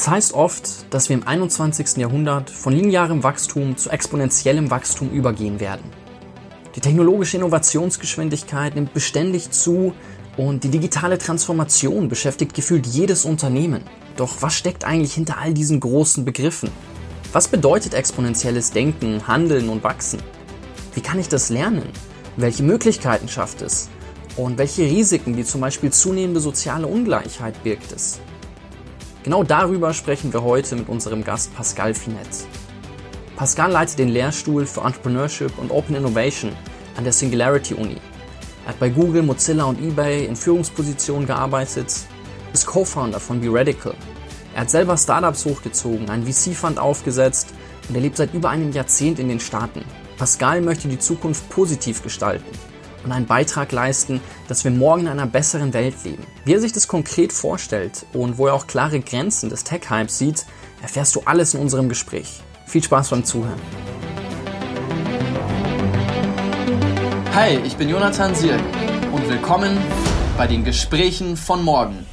Es heißt oft, dass wir im 21. Jahrhundert von linearem Wachstum zu exponentiellem Wachstum übergehen werden. Die technologische Innovationsgeschwindigkeit nimmt beständig zu und die digitale Transformation beschäftigt gefühlt jedes Unternehmen. Doch was steckt eigentlich hinter all diesen großen Begriffen? Was bedeutet exponentielles Denken, Handeln und Wachsen? Wie kann ich das lernen? Welche Möglichkeiten schafft es? Und welche Risiken, wie zum Beispiel zunehmende soziale Ungleichheit, birgt es? Genau darüber sprechen wir heute mit unserem Gast Pascal Finet. Pascal leitet den Lehrstuhl für Entrepreneurship und Open Innovation an der Singularity Uni. Er hat bei Google, Mozilla und eBay in Führungspositionen gearbeitet, ist Co-Founder von B-Radical. Er hat selber Startups hochgezogen, einen VC-Fund aufgesetzt und er lebt seit über einem Jahrzehnt in den Staaten. Pascal möchte die Zukunft positiv gestalten und einen Beitrag leisten, dass wir morgen in einer besseren Welt leben. Wie er sich das konkret vorstellt und wo er auch klare Grenzen des Tech-Hypes sieht, erfährst du alles in unserem Gespräch. Viel Spaß beim Zuhören. Hi, ich bin Jonathan Sierk und willkommen bei den Gesprächen von morgen.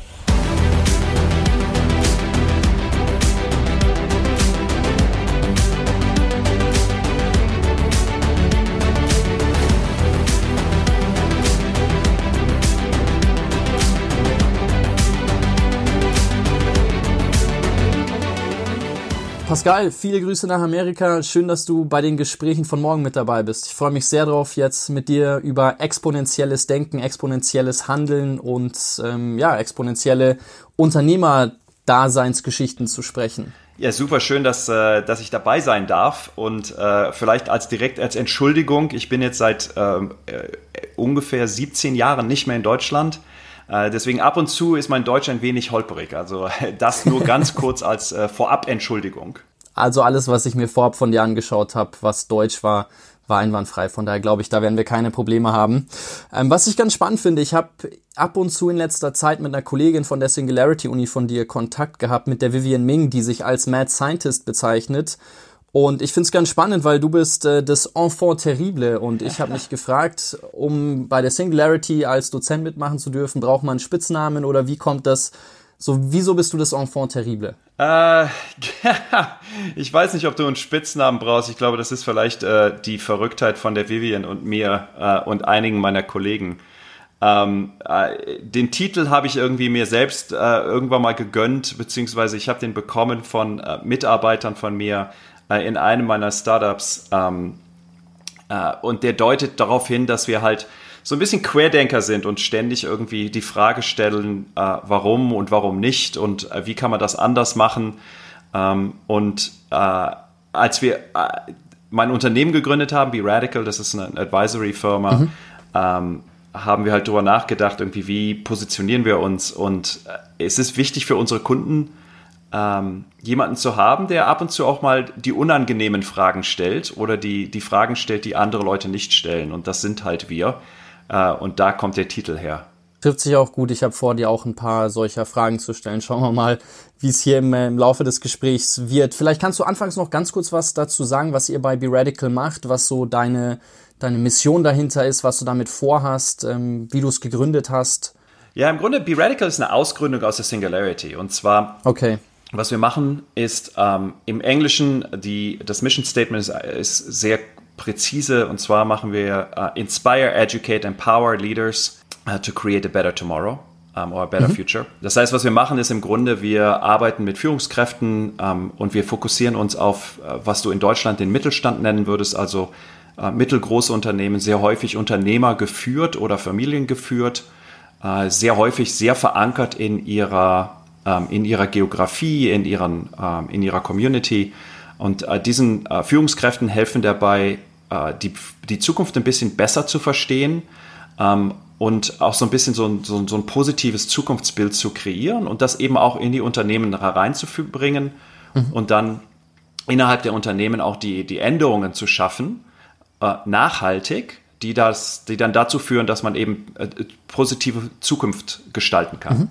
Pascal, viele Grüße nach Amerika. Schön, dass du bei den Gesprächen von morgen mit dabei bist. Ich freue mich sehr darauf, jetzt mit dir über exponentielles Denken, exponentielles Handeln und ähm, ja, exponentielle Unternehmerdaseinsgeschichten zu sprechen. Ja, super schön, dass, äh, dass ich dabei sein darf. Und äh, vielleicht als direkt als Entschuldigung, ich bin jetzt seit ähm, äh, ungefähr 17 Jahren nicht mehr in Deutschland. Äh, deswegen ab und zu ist mein Deutsch ein wenig holperig. Also das nur ganz kurz als äh, Vorab-Entschuldigung. Also alles, was ich mir vorab von dir angeschaut habe, was Deutsch war, war einwandfrei. Von daher glaube ich, da werden wir keine Probleme haben. Ähm, was ich ganz spannend finde, ich habe ab und zu in letzter Zeit mit einer Kollegin von der Singularity Uni von dir Kontakt gehabt, mit der Vivian Ming, die sich als Mad Scientist bezeichnet. Und ich finde es ganz spannend, weil du bist äh, das Enfant terrible und ich habe mich gefragt, um bei der Singularity als Dozent mitmachen zu dürfen, braucht man einen Spitznamen oder wie kommt das? So, wieso bist du das Enfant terrible? Äh, ich weiß nicht, ob du einen Spitznamen brauchst. Ich glaube, das ist vielleicht äh, die Verrücktheit von der Vivian und mir äh, und einigen meiner Kollegen. Ähm, äh, den Titel habe ich irgendwie mir selbst äh, irgendwann mal gegönnt, beziehungsweise ich habe den bekommen von äh, Mitarbeitern von mir, äh, in einem meiner Startups. Ähm, äh, und der deutet darauf hin, dass wir halt so ein bisschen Querdenker sind und ständig irgendwie die Frage stellen, äh, warum und warum nicht und äh, wie kann man das anders machen. Ähm, und äh, als wir äh, mein Unternehmen gegründet haben, Be Radical, das ist eine Advisory-Firma, mhm. ähm, haben wir halt darüber nachgedacht, irgendwie, wie positionieren wir uns. Und es ist wichtig für unsere Kunden, ähm, jemanden zu haben, der ab und zu auch mal die unangenehmen Fragen stellt oder die, die Fragen stellt, die andere Leute nicht stellen. Und das sind halt wir. Äh, und da kommt der Titel her. Trifft sich auch gut. Ich habe vor, dir auch ein paar solcher Fragen zu stellen. Schauen wir mal, wie es hier im, im, Laufe des Gesprächs wird. Vielleicht kannst du anfangs noch ganz kurz was dazu sagen, was ihr bei Be Radical macht, was so deine, deine Mission dahinter ist, was du damit vorhast, ähm, wie du es gegründet hast. Ja, im Grunde, Be Radical ist eine Ausgründung aus der Singularity. Und zwar okay. Was wir machen ist ähm, im Englischen, die, das Mission Statement ist, ist sehr präzise und zwar machen wir uh, Inspire, Educate, Empower Leaders uh, to create a better tomorrow um, or a better mhm. future. Das heißt, was wir machen ist im Grunde, wir arbeiten mit Führungskräften um, ähm, und wir fokussieren uns auf, uh, was du in Deutschland den Mittelstand nennen würdest, also mittelgroße Unternehmen, sehr häufig Unternehmer geführt oder Familien geführt, sehr häufig sehr verankert in ihrer ähm, in ihrer Geografie, in, ihren, ähm, in ihrer Community. Und äh, diesen äh, Führungskräften helfen dabei, äh, die, die Zukunft ein bisschen besser zu verstehen ähm, und auch so ein bisschen so ein, so, so ein positives Zukunftsbild zu kreieren und das eben auch in die Unternehmen hereinzubringen mhm. und dann innerhalb der Unternehmen auch die, die Änderungen zu schaffen, nachhaltig, die, das, die dann dazu führen, dass man eben positive Zukunft gestalten kann. Mhm.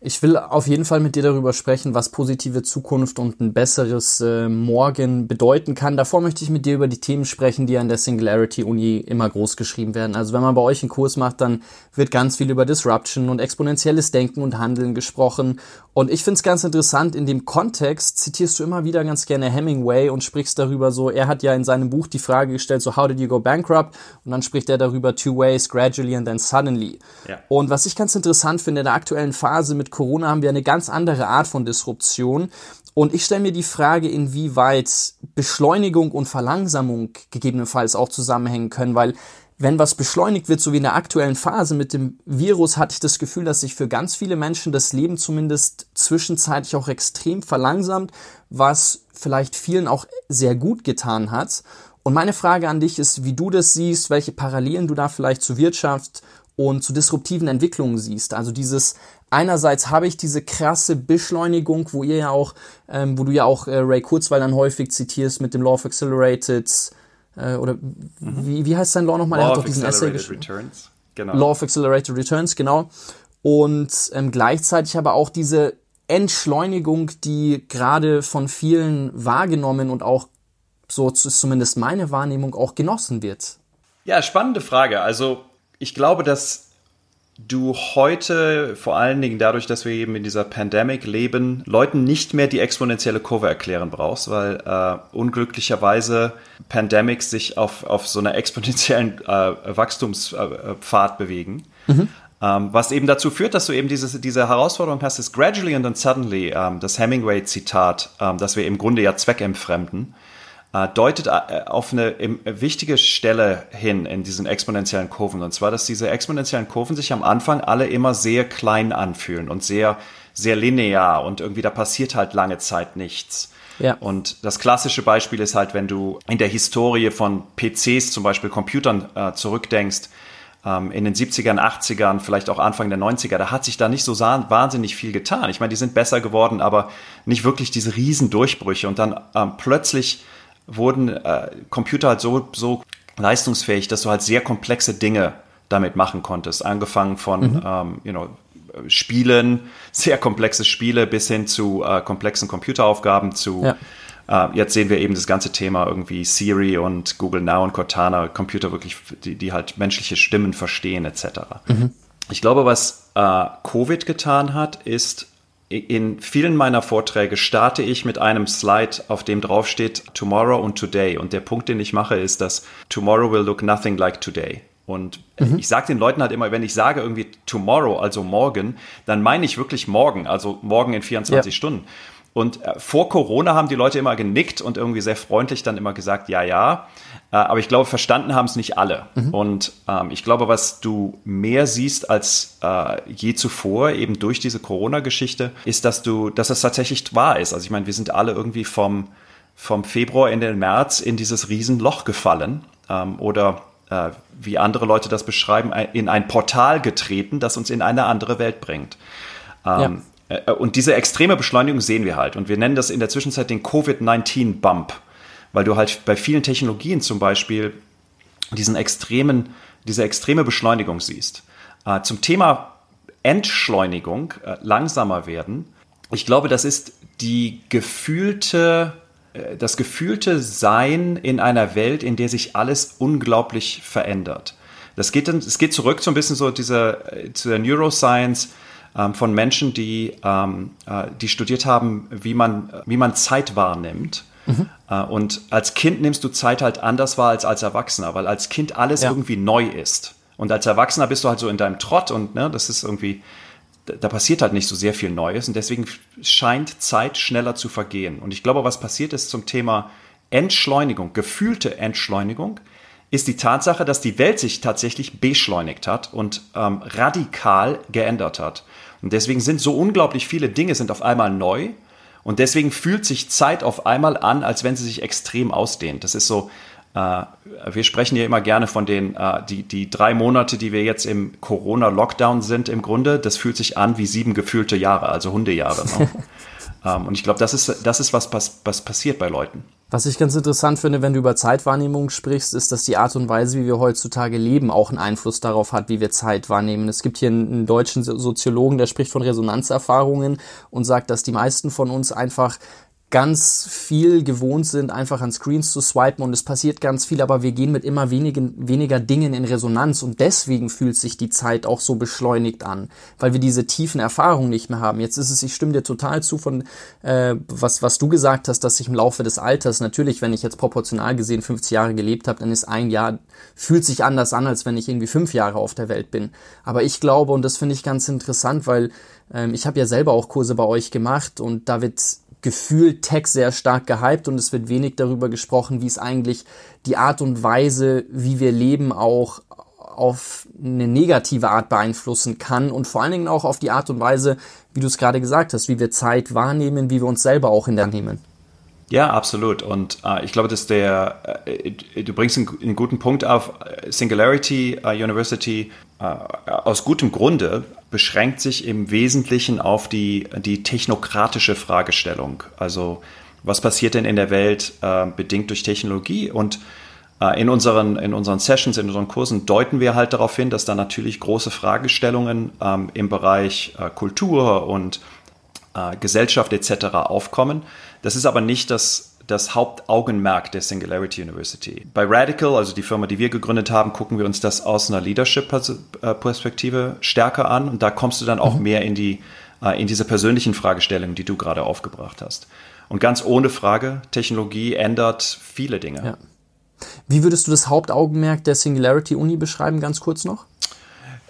Ich will auf jeden Fall mit dir darüber sprechen, was positive Zukunft und ein besseres äh, Morgen bedeuten kann. Davor möchte ich mit dir über die Themen sprechen, die an der Singularity Uni immer groß geschrieben werden. Also wenn man bei euch einen Kurs macht, dann wird ganz viel über Disruption und exponentielles Denken und Handeln gesprochen. Und ich finde es ganz interessant, in dem Kontext zitierst du immer wieder ganz gerne Hemingway und sprichst darüber so, er hat ja in seinem Buch die Frage gestellt, so how did you go bankrupt? Und dann spricht er darüber two ways, gradually and then suddenly. Ja. Und was ich ganz interessant finde in der aktuellen Phase mit Corona haben wir eine ganz andere Art von Disruption. Und ich stelle mir die Frage, inwieweit Beschleunigung und Verlangsamung gegebenenfalls auch zusammenhängen können, weil wenn was beschleunigt wird, so wie in der aktuellen Phase mit dem Virus, hatte ich das Gefühl, dass sich für ganz viele Menschen das Leben zumindest zwischenzeitlich auch extrem verlangsamt, was vielleicht vielen auch sehr gut getan hat. Und meine Frage an dich ist, wie du das siehst, welche Parallelen du da vielleicht zur Wirtschaft und zu disruptiven Entwicklungen siehst. Also dieses einerseits habe ich diese krasse Beschleunigung, wo ihr ja auch, ähm, wo du ja auch äh, Ray Kurzweil dann häufig zitierst mit dem Law of Accelerated äh, oder mhm. wie, wie heißt sein Law nochmal? Law er hat doch diesen Essay geschrieben. Returns. Genau. Law of Accelerated Returns, genau. Und ähm, gleichzeitig aber auch diese Entschleunigung, die gerade von vielen wahrgenommen und auch so ist zumindest meine Wahrnehmung auch genossen wird. Ja, spannende Frage. Also ich glaube, dass du heute, vor allen Dingen dadurch, dass wir eben in dieser Pandemic leben, Leuten nicht mehr die exponentielle Kurve erklären brauchst, weil äh, unglücklicherweise Pandemics sich auf, auf so einer exponentiellen äh, Wachstumspfad bewegen. Mhm. Ähm, was eben dazu führt, dass du eben diese, diese Herausforderung hast, ist gradually and then suddenly, ähm, das Hemingway-Zitat, ähm, dass wir im Grunde ja zweckentfremden deutet äh, auf eine wichtige Stelle hin in diesen exponentiellen Kurven. Und zwar, dass diese exponentiellen Kurven sich am Anfang alle immer sehr klein anfühlen und sehr, sehr linear und irgendwie da passiert halt lange Zeit nichts. Ja. Und das klassische Beispiel ist halt, wenn du in der Historie von PCs, zum Beispiel Computern, äh, zurückdenkst, ähm, in den 70ern, 80ern, vielleicht auch Anfang der 90er, da hat sich da nicht so wahnsinnig viel getan. Ich meine, die sind besser geworden, aber nicht wirklich diese Riesendurchbrüche. Und dann ähm, plötzlich wurden äh, Computer halt so, so leistungsfähig, dass du halt sehr komplexe Dinge damit machen konntest. Angefangen von, mhm. ähm, you know, Spielen, sehr komplexe Spiele bis hin zu äh, komplexen Computeraufgaben zu ja. äh, jetzt sehen wir eben das ganze Thema irgendwie Siri und Google Now und Cortana, Computer wirklich, die, die halt menschliche Stimmen verstehen etc. Mhm. Ich glaube, was äh, Covid getan hat, ist in vielen meiner Vorträge starte ich mit einem Slide, auf dem drauf steht Tomorrow und Today. Und der Punkt, den ich mache, ist, dass Tomorrow will look nothing like today. Und mhm. ich sage den Leuten halt immer, wenn ich sage irgendwie Tomorrow, also morgen, dann meine ich wirklich morgen, also morgen in 24 ja. Stunden. Und äh, vor Corona haben die Leute immer genickt und irgendwie sehr freundlich dann immer gesagt, ja, ja. Äh, aber ich glaube, verstanden haben es nicht alle. Mhm. Und ähm, ich glaube, was du mehr siehst als äh, je zuvor, eben durch diese Corona-Geschichte, ist, dass du, dass es tatsächlich wahr ist. Also ich meine, wir sind alle irgendwie vom, vom Februar in den März in dieses Riesenloch gefallen. Ähm, oder äh, wie andere Leute das beschreiben, in ein Portal getreten, das uns in eine andere Welt bringt. Ähm, ja. Äh, und diese extreme Beschleunigung sehen wir halt. Und wir nennen das in der Zwischenzeit den Covid-19-Bump weil du halt bei vielen Technologien zum Beispiel diesen extremen, diese extreme Beschleunigung siehst. Äh, zum Thema Entschleunigung, äh, langsamer werden. Ich glaube, das ist die gefühlte, das gefühlte Sein in einer Welt, in der sich alles unglaublich verändert. Das geht es geht zurück so ein bisschen so diese, zu der Neuroscience von Menschen, die, ähm, äh, die studiert haben, wie man, wie man Zeit wahrnimmt Mhm. Und als Kind nimmst du Zeit halt anders wahr als als Erwachsener, weil als Kind alles ja. irgendwie neu ist. Und als Erwachsener bist du halt so in deinem Trott und ne, das ist irgendwie, da passiert halt nicht so sehr viel Neues und deswegen scheint Zeit schneller zu vergehen. Und ich glaube, was passiert ist zum Thema Entschleunigung, gefühlte Entschleunigung, ist die Tatsache, dass die Welt sich tatsächlich beschleunigt hat und ähm, radikal geändert hat. Und deswegen sind so unglaublich viele Dinge sind auf einmal neu und deswegen fühlt sich Zeit auf einmal an, als wenn sie sich extrem ausdehnt. Das ist so, äh, wir sprechen ja immer gerne von den, äh, die, die drei Monate, die wir jetzt im Corona-Lockdown sind im Grunde, das fühlt sich an wie sieben gefühlte Jahre, also Hundejahre. Ne? ähm, und ich glaube, das ist, das ist was, was, was passiert bei Leuten. Was ich ganz interessant finde, wenn du über Zeitwahrnehmung sprichst, ist, dass die Art und Weise, wie wir heutzutage leben, auch einen Einfluss darauf hat, wie wir Zeit wahrnehmen. Es gibt hier einen, deutschen Soziologen, der spricht von Resonanzerfahrungen und sagt, dass die meisten von uns einfach ganz viel gewohnt sind, einfach an Screens zu swipen und es passiert ganz viel, aber wir gehen mit immer wenigen, weniger Dingen in Resonanz und deswegen fühlt sich die Zeit auch so beschleunigt an, weil wir diese tiefen Erfahrungen nicht mehr haben. Jetzt ist es, ich stimme dir total zu von äh, was, was du gesagt hast, dass sich im Laufe des Alters, natürlich, wenn ich jetzt proportional gesehen 50 Jahre gelebt habe, dann ist ein Jahr, fühlt sich anders an, als wenn ich irgendwie fünf Jahre auf der Welt bin. Aber ich glaube, und das finde ich ganz interessant, weil ähm, ich habe ja selber auch Kurse bei euch gemacht und da wird gefühlt Tech sehr stark gehypt und es wird wenig darüber gesprochen, wie es eigentlich die Art und Weise, wie wir leben, auch auf eine negative Art beeinflussen kann und vor allen Dingen auch auf die Art und Weise, wie du es gerade gesagt hast, wie wir Zeit wahrnehmen, wie wir uns selber auch in der nehmen. Ja, absolut. Und äh, ich glaube, dass der, äh, du bringst einen, einen, guten Punkt auf. Singularity uh, University äh, aus gutem Grunde beschränkt sich im Wesentlichen auf die, die technokratische Fragestellung. Also was passiert denn in der Welt äh, bedingt durch Technologie? Und äh, in, unseren, in unseren Sessions, in unseren Kursen deuten wir halt darauf hin, dass da natürlich große Fragestellungen ähm, im Bereich äh, Kultur und äh, Gesellschaft etc. aufkommen. Das ist aber nicht das das Hauptaugenmerk der Singularity University. Bei Radical, also die Firma, die wir gegründet haben, gucken wir uns das aus einer Leadership-Perspektive stärker an und da kommst du dann auch mhm. mehr in die äh, in diese persönlichen Fragestellungen, die du gerade aufgebracht hast. Und ganz ohne Frage, Technologie ändert viele Dinge. Ja. Wie würdest du das Hauptaugenmerk der Singularity Uni beschreiben, ganz kurz noch?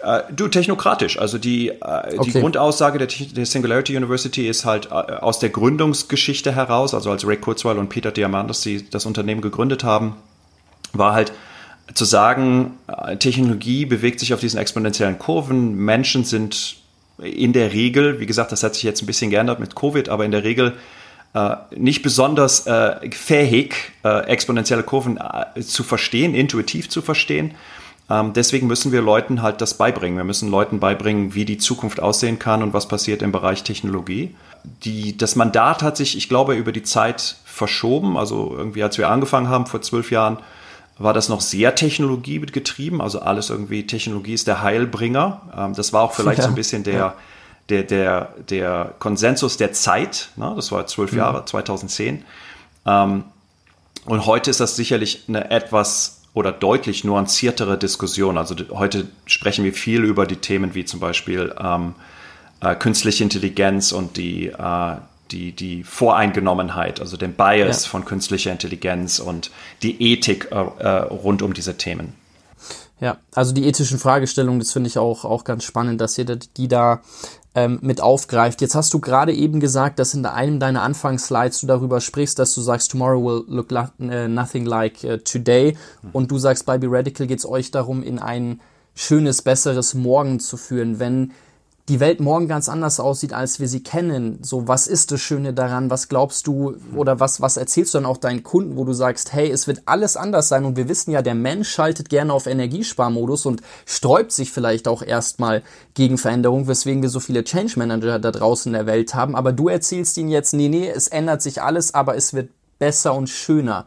Äh, du, technokratisch. Also die, äh, okay. die Grundaussage der, der, Singularity University ist halt äh, aus der Gründungsgeschichte heraus, also als Ray Kurzweil und Peter Diamandis die das Unternehmen gegründet haben, war halt zu sagen, Technologie bewegt sich auf diesen exponentiellen Kurven, Menschen sind in der Regel, wie gesagt, das hat sich jetzt ein bisschen geändert mit Covid, aber in der Regel nicht besonders äh, fähig, exponentielle Kurven zu verstehen, intuitiv zu verstehen. Ähm, deswegen müssen wir Leuten halt das beibringen. Wir müssen Leuten beibringen, wie die Zukunft aussehen kann und was passiert im Bereich Technologie. Die, das Mandat hat sich, ich glaube, über die Zeit verschoben. Also irgendwie, als wir angefangen haben vor zwölf Jahren, war das noch sehr technologiegetrieben. Also alles irgendwie, Technologie ist der Heilbringer. Ähm, das war auch vielleicht ja. so ein bisschen der, ja. der, der, der Konsensus der Zeit. Ne? Das war zwölf mhm. Jahre, 2010. Ähm, und heute ist das sicherlich eine etwas oder deutlich nuanciertere Diskussion. Also heute sprechen wir viel über die Themen wie zum Beispiel ähm, äh, künstliche Intelligenz und die, äh, die, die Voreingenommenheit, also den Bias ja. von künstlicher Intelligenz und die Ethik äh, äh rund um diese Themen. Ja, also die ethischen Fragestellungen, das finde ich auch, auch ganz spannend, dass ihr die da ähm, mit aufgreift. Jetzt hast du gerade eben gesagt, dass in einem deiner Anfangsslides du darüber sprichst, dass du sagst, tomorrow will look uh, nothing like uh, today. Und du sagst, bei Be Radical geht es euch darum, in ein schönes, besseres Morgen zu führen. Wenn die Welt morgen ganz anders aussieht, als wir sie kennen. So, was ist das Schöne daran? Was glaubst du oder was, was erzählst du dann auch deinen Kunden, wo du sagst, hey, es wird alles anders sein und wir wissen ja, der Mensch schaltet gerne auf Energiesparmodus und sträubt sich vielleicht auch erstmal gegen Veränderung, weswegen wir so viele Change Manager da draußen in der Welt haben. Aber du erzählst ihnen jetzt, nee, nee, es ändert sich alles, aber es wird besser und schöner.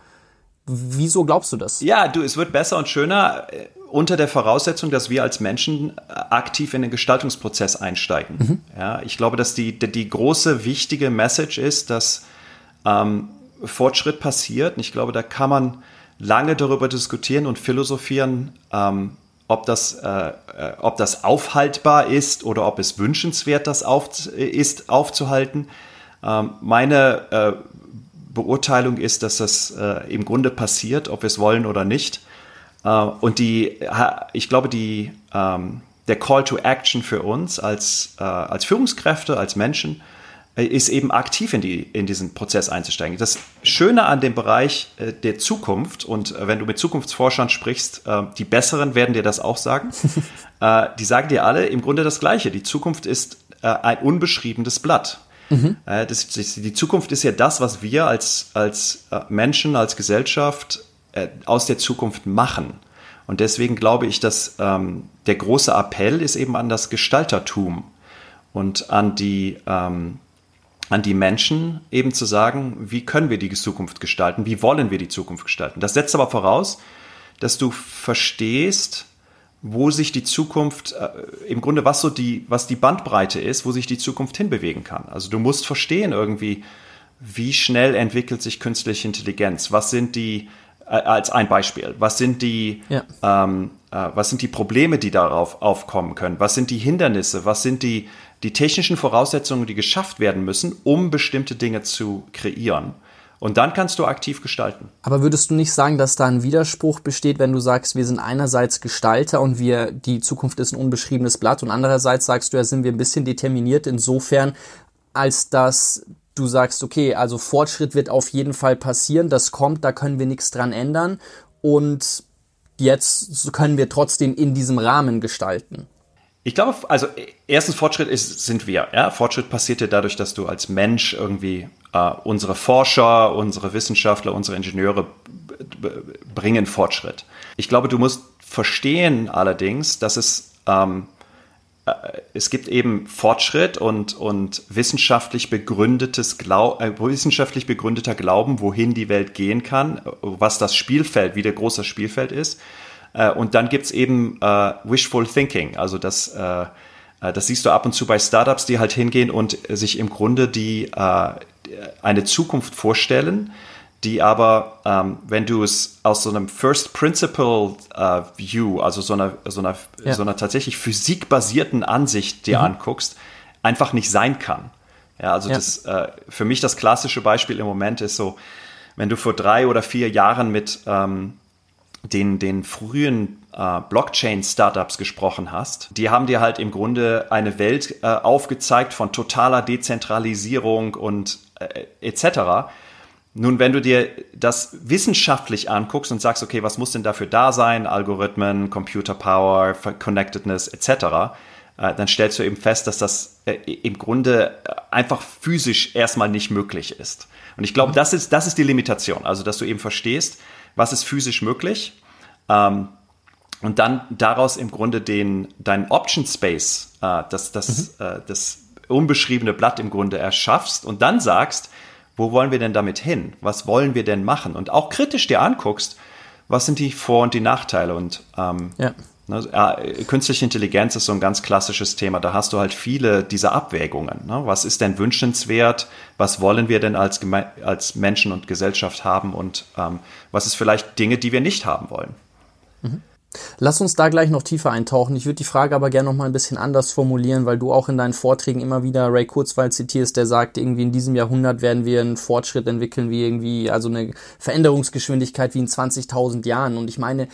Wieso glaubst du das? Ja, du, es wird besser und schöner unter der Voraussetzung, dass wir als Menschen aktiv in den Gestaltungsprozess einsteigen. Mhm. Ja, ich glaube, dass die, die, die, große, wichtige Message ist, dass ähm, Fortschritt passiert. Und ich glaube, da kann man lange darüber diskutieren und philosophieren, ähm, ob, das, äh, äh ob das aufhaltbar ist oder ob es wünschenswert das auf, ist, aufzuhalten. Ähm, meine äh, Beurteilung ist, dass das äh, im Grunde passiert, ob wir es wollen oder nicht. Äh, und die, ich glaube, die, ähm, der Call to Action für uns als, äh, als Führungskräfte, als Menschen, äh, ist eben aktiv in, die, in diesen Prozess einzusteigen. Das Schöne an dem Bereich der Zukunft, und wenn du mit Zukunftsforschern sprichst, die Besseren werden dir das auch sagen, die sagen dir alle im Grunde das Gleiche. Die Zukunft ist ein unbeschriebenes Blatt. Mhm. Das, die Zukunft ist ja das, was wir als, als Menschen, als Gesellschaft äh, aus der Zukunft machen. Und deswegen glaube ich, dass ähm, der große Appell ist eben an das Gestaltertum und an die, ähm, an die Menschen, eben zu sagen, wie können wir die Zukunft gestalten, wie wollen wir die Zukunft gestalten. Das setzt aber voraus, dass du verstehst, wo sich die Zukunft, äh, im Grunde was so die, was die Bandbreite ist, wo sich die Zukunft hinbewegen kann. Also du musst verstehen irgendwie, wie schnell entwickelt sich künstliche Intelligenz? Was sind die, äh, als ein Beispiel, was sind die, ja. ähm, äh, was sind die Probleme, die darauf aufkommen können? Was sind die Hindernisse? Was sind die, die technischen Voraussetzungen, die geschafft werden müssen, um bestimmte Dinge zu kreieren? Und dann kannst du aktiv gestalten. Aber würdest du nicht sagen, dass da ein Widerspruch besteht, wenn du sagst, wir sind einerseits Gestalter und wir, die Zukunft ist ein unbeschriebenes Blatt und andererseits sagst du, ja, sind wir ein bisschen determiniert insofern, als dass du sagst, okay, also Fortschritt wird auf jeden Fall passieren, das kommt, da können wir nichts dran ändern und jetzt können wir trotzdem in diesem Rahmen gestalten. Ich glaube, also erstens Fortschritt ist, sind wir. Ja? Fortschritt passiert ja dadurch, dass du als Mensch irgendwie Uh, unsere Forscher, unsere Wissenschaftler, unsere Ingenieure bringen Fortschritt. Ich glaube, du musst verstehen allerdings, dass es, ähm, äh, es gibt eben Fortschritt und, und wissenschaftlich, begründetes Glau äh, wissenschaftlich begründeter Glauben, wohin die Welt gehen kann, was das Spielfeld, wie der große Spielfeld ist. Äh, und dann gibt es eben äh, Wishful Thinking, also das äh, das siehst du ab und zu bei Startups, die halt hingehen und sich im Grunde die, äh, eine Zukunft vorstellen, die aber, ähm, wenn du es aus so einem First Principle äh, View, also so einer, so einer, ja. so einer tatsächlich physikbasierten Ansicht dir mhm. anguckst, einfach nicht sein kann. Ja, also ja. das, äh, für mich das klassische Beispiel im Moment ist so, wenn du vor drei oder vier Jahren mit ähm, den, den frühen äh, Blockchain-Startups gesprochen hast, die haben dir halt im Grunde eine Welt äh, aufgezeigt von totaler Dezentralisierung und äh, etc. Nun, wenn du dir das wissenschaftlich anguckst und sagst, okay, was muss denn dafür da sein? Algorithmen, Computer Power, Connectedness etc., äh, dann stellst du eben fest, dass das äh, im Grunde äh, einfach physisch erstmal nicht möglich ist. Und ich glaube, mhm. das ist, das ist die Limitation. Also, dass du eben verstehst, was ist physisch möglich ähm, und dann daraus im Grunde den, deinen Option Space, äh, das, das, mhm. äh, das unbeschriebene Blatt im Grunde erschaffst und dann sagst, wo wollen wir denn damit hin? Was wollen wir denn machen? Und auch kritisch dir anguckst, was sind die Vor- und die Nachteile? Und ähm, ja. ne, künstliche Intelligenz ist so ein ganz klassisches Thema. Da hast du halt viele dieser Abwägungen. Ne? Was ist denn wünschenswert? Was wollen wir denn als, als Menschen und Gesellschaft haben? Und ähm, was ist vielleicht Dinge, die wir nicht haben wollen? Lass uns da gleich noch tiefer eintauchen. Ich würde die Frage aber gerne noch mal ein bisschen anders formulieren, weil du auch in deinen Vorträgen immer wieder Ray Kurzweil zitierst, der sagt, irgendwie in diesem Jahrhundert werden wir einen Fortschritt entwickeln, wie irgendwie, also eine Veränderungsgeschwindigkeit wie in 20.000 Jahren. Und ich meine,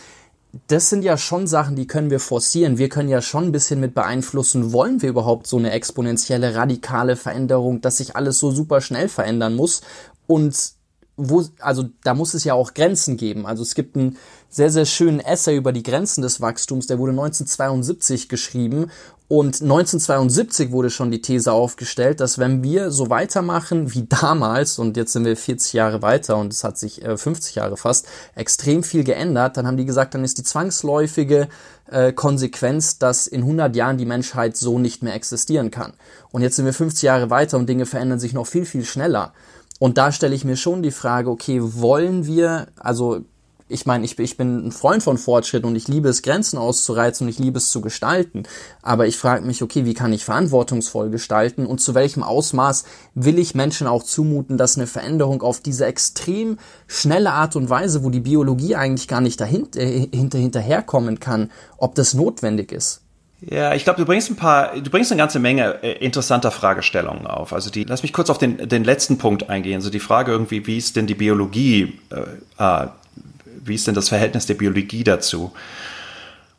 das sind ja schon Sachen, die können wir forcieren. Wir können ja schon ein bisschen mit beeinflussen, wollen wir überhaupt so eine exponentielle, radikale Veränderung, dass sich alles so super schnell verändern muss. Und wo, also da muss es ja auch Grenzen geben. Also es gibt einen sehr, sehr schönen Essay über die Grenzen des Wachstums, der wurde 1972 geschrieben und 1972 wurde schon die These aufgestellt, dass wenn wir so weitermachen wie damals, und jetzt sind wir 40 Jahre weiter und es hat sich äh, 50 Jahre fast extrem viel geändert, dann haben die gesagt, dann ist die zwangsläufige äh, Konsequenz, dass in 100 Jahren die Menschheit so nicht mehr existieren kann. Und jetzt sind wir 50 Jahre weiter und Dinge verändern sich noch viel, viel schneller. Und da stelle ich mir schon die Frage, okay, wollen wir, also ich meine, ich, ich bin ein Freund von Fortschritt und ich liebe es, Grenzen auszureizen und ich liebe es zu gestalten. Aber ich frage mich, okay, wie kann ich verantwortungsvoll gestalten und zu welchem Ausmaß will ich Menschen auch zumuten, dass eine Veränderung auf diese extrem schnelle Art und Weise, wo die Biologie eigentlich gar nicht dahinter, hinter, hinterherkommen kann, ob das notwendig ist? Ja, ich glaube, du bringst ein paar, du bringst eine ganze Menge äh, interessanter Fragestellungen auf. Also die, lass mich kurz auf den, den letzten Punkt eingehen. So die Frage irgendwie, wie ist denn die Biologie, äh, äh, wie ist denn das Verhältnis der Biologie dazu?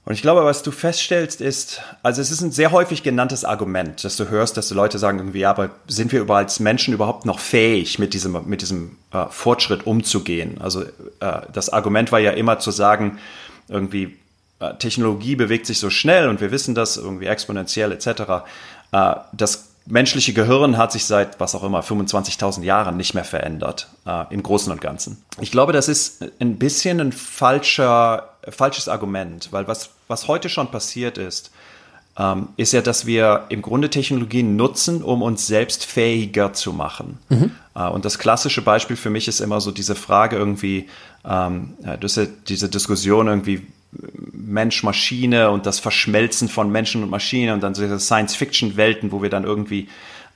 Und ich glaube, was du feststellst, ist, also es ist ein sehr häufig genanntes Argument, dass du hörst, dass die Leute sagen irgendwie, ja, aber sind wir als Menschen überhaupt noch fähig, mit diesem, mit diesem äh, Fortschritt umzugehen? Also äh, das Argument war ja immer zu sagen, irgendwie, Technologie bewegt sich so schnell und wir wissen das irgendwie exponentiell etc. Äh, das menschliche Gehirn hat sich seit was auch immer 25.000 Jahren nicht mehr verändert äh, im Großen und Ganzen. Ich glaube, das ist ein bisschen ein falscher falsches Argument, weil was was heute schon passiert ist, ähm, ist ja, dass wir im Grunde Technologien nutzen, um uns selbst fähiger zu machen. Mhm. Äh, und das klassische Beispiel für mich ist immer so diese Frage irgendwie, ähm, diese Diskussion irgendwie, Mensch, Maschine und das Verschmelzen von Menschen und Maschine und dann so diese Science-Fiction-Welten, wo wir dann irgendwie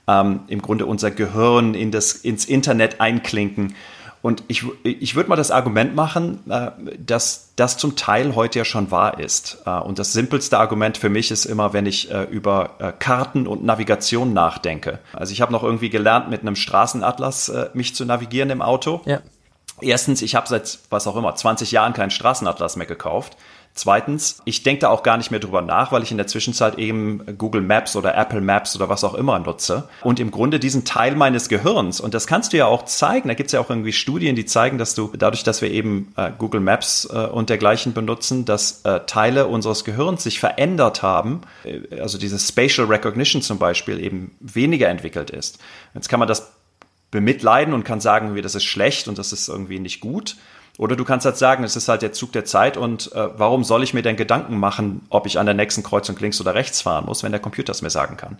ähm, im Grunde unser Gehirn in das, ins Internet einklinken. Und ich, ich würde mal das Argument machen, äh, dass das zum Teil heute ja schon wahr ist. Äh, und das simpelste Argument für mich ist immer, wenn ich äh, über äh, Karten und Navigation nachdenke. Also ich habe noch irgendwie gelernt, mit einem Straßenatlas äh, mich zu navigieren im Auto. Ja. Erstens, ich habe seit, was auch immer, 20 Jahren keinen Straßenatlas mehr gekauft. Zweitens, ich denke da auch gar nicht mehr drüber nach, weil ich in der Zwischenzeit eben Google Maps oder Apple Maps oder was auch immer nutze. Und im Grunde diesen Teil meines Gehirns, und das kannst du ja auch zeigen, da gibt es ja auch irgendwie Studien, die zeigen, dass du dadurch, dass wir eben äh, Google Maps äh, und dergleichen benutzen, dass äh, Teile unseres Gehirns sich verändert haben, äh, also diese Spatial Recognition zum Beispiel eben weniger entwickelt ist. Jetzt kann man das bemitleiden und kann sagen, wie das ist schlecht und das ist irgendwie nicht gut. Oder du kannst halt sagen, es ist halt der Zug der Zeit und äh, warum soll ich mir denn Gedanken machen, ob ich an der nächsten Kreuzung links oder rechts fahren muss, wenn der Computer es mir sagen kann?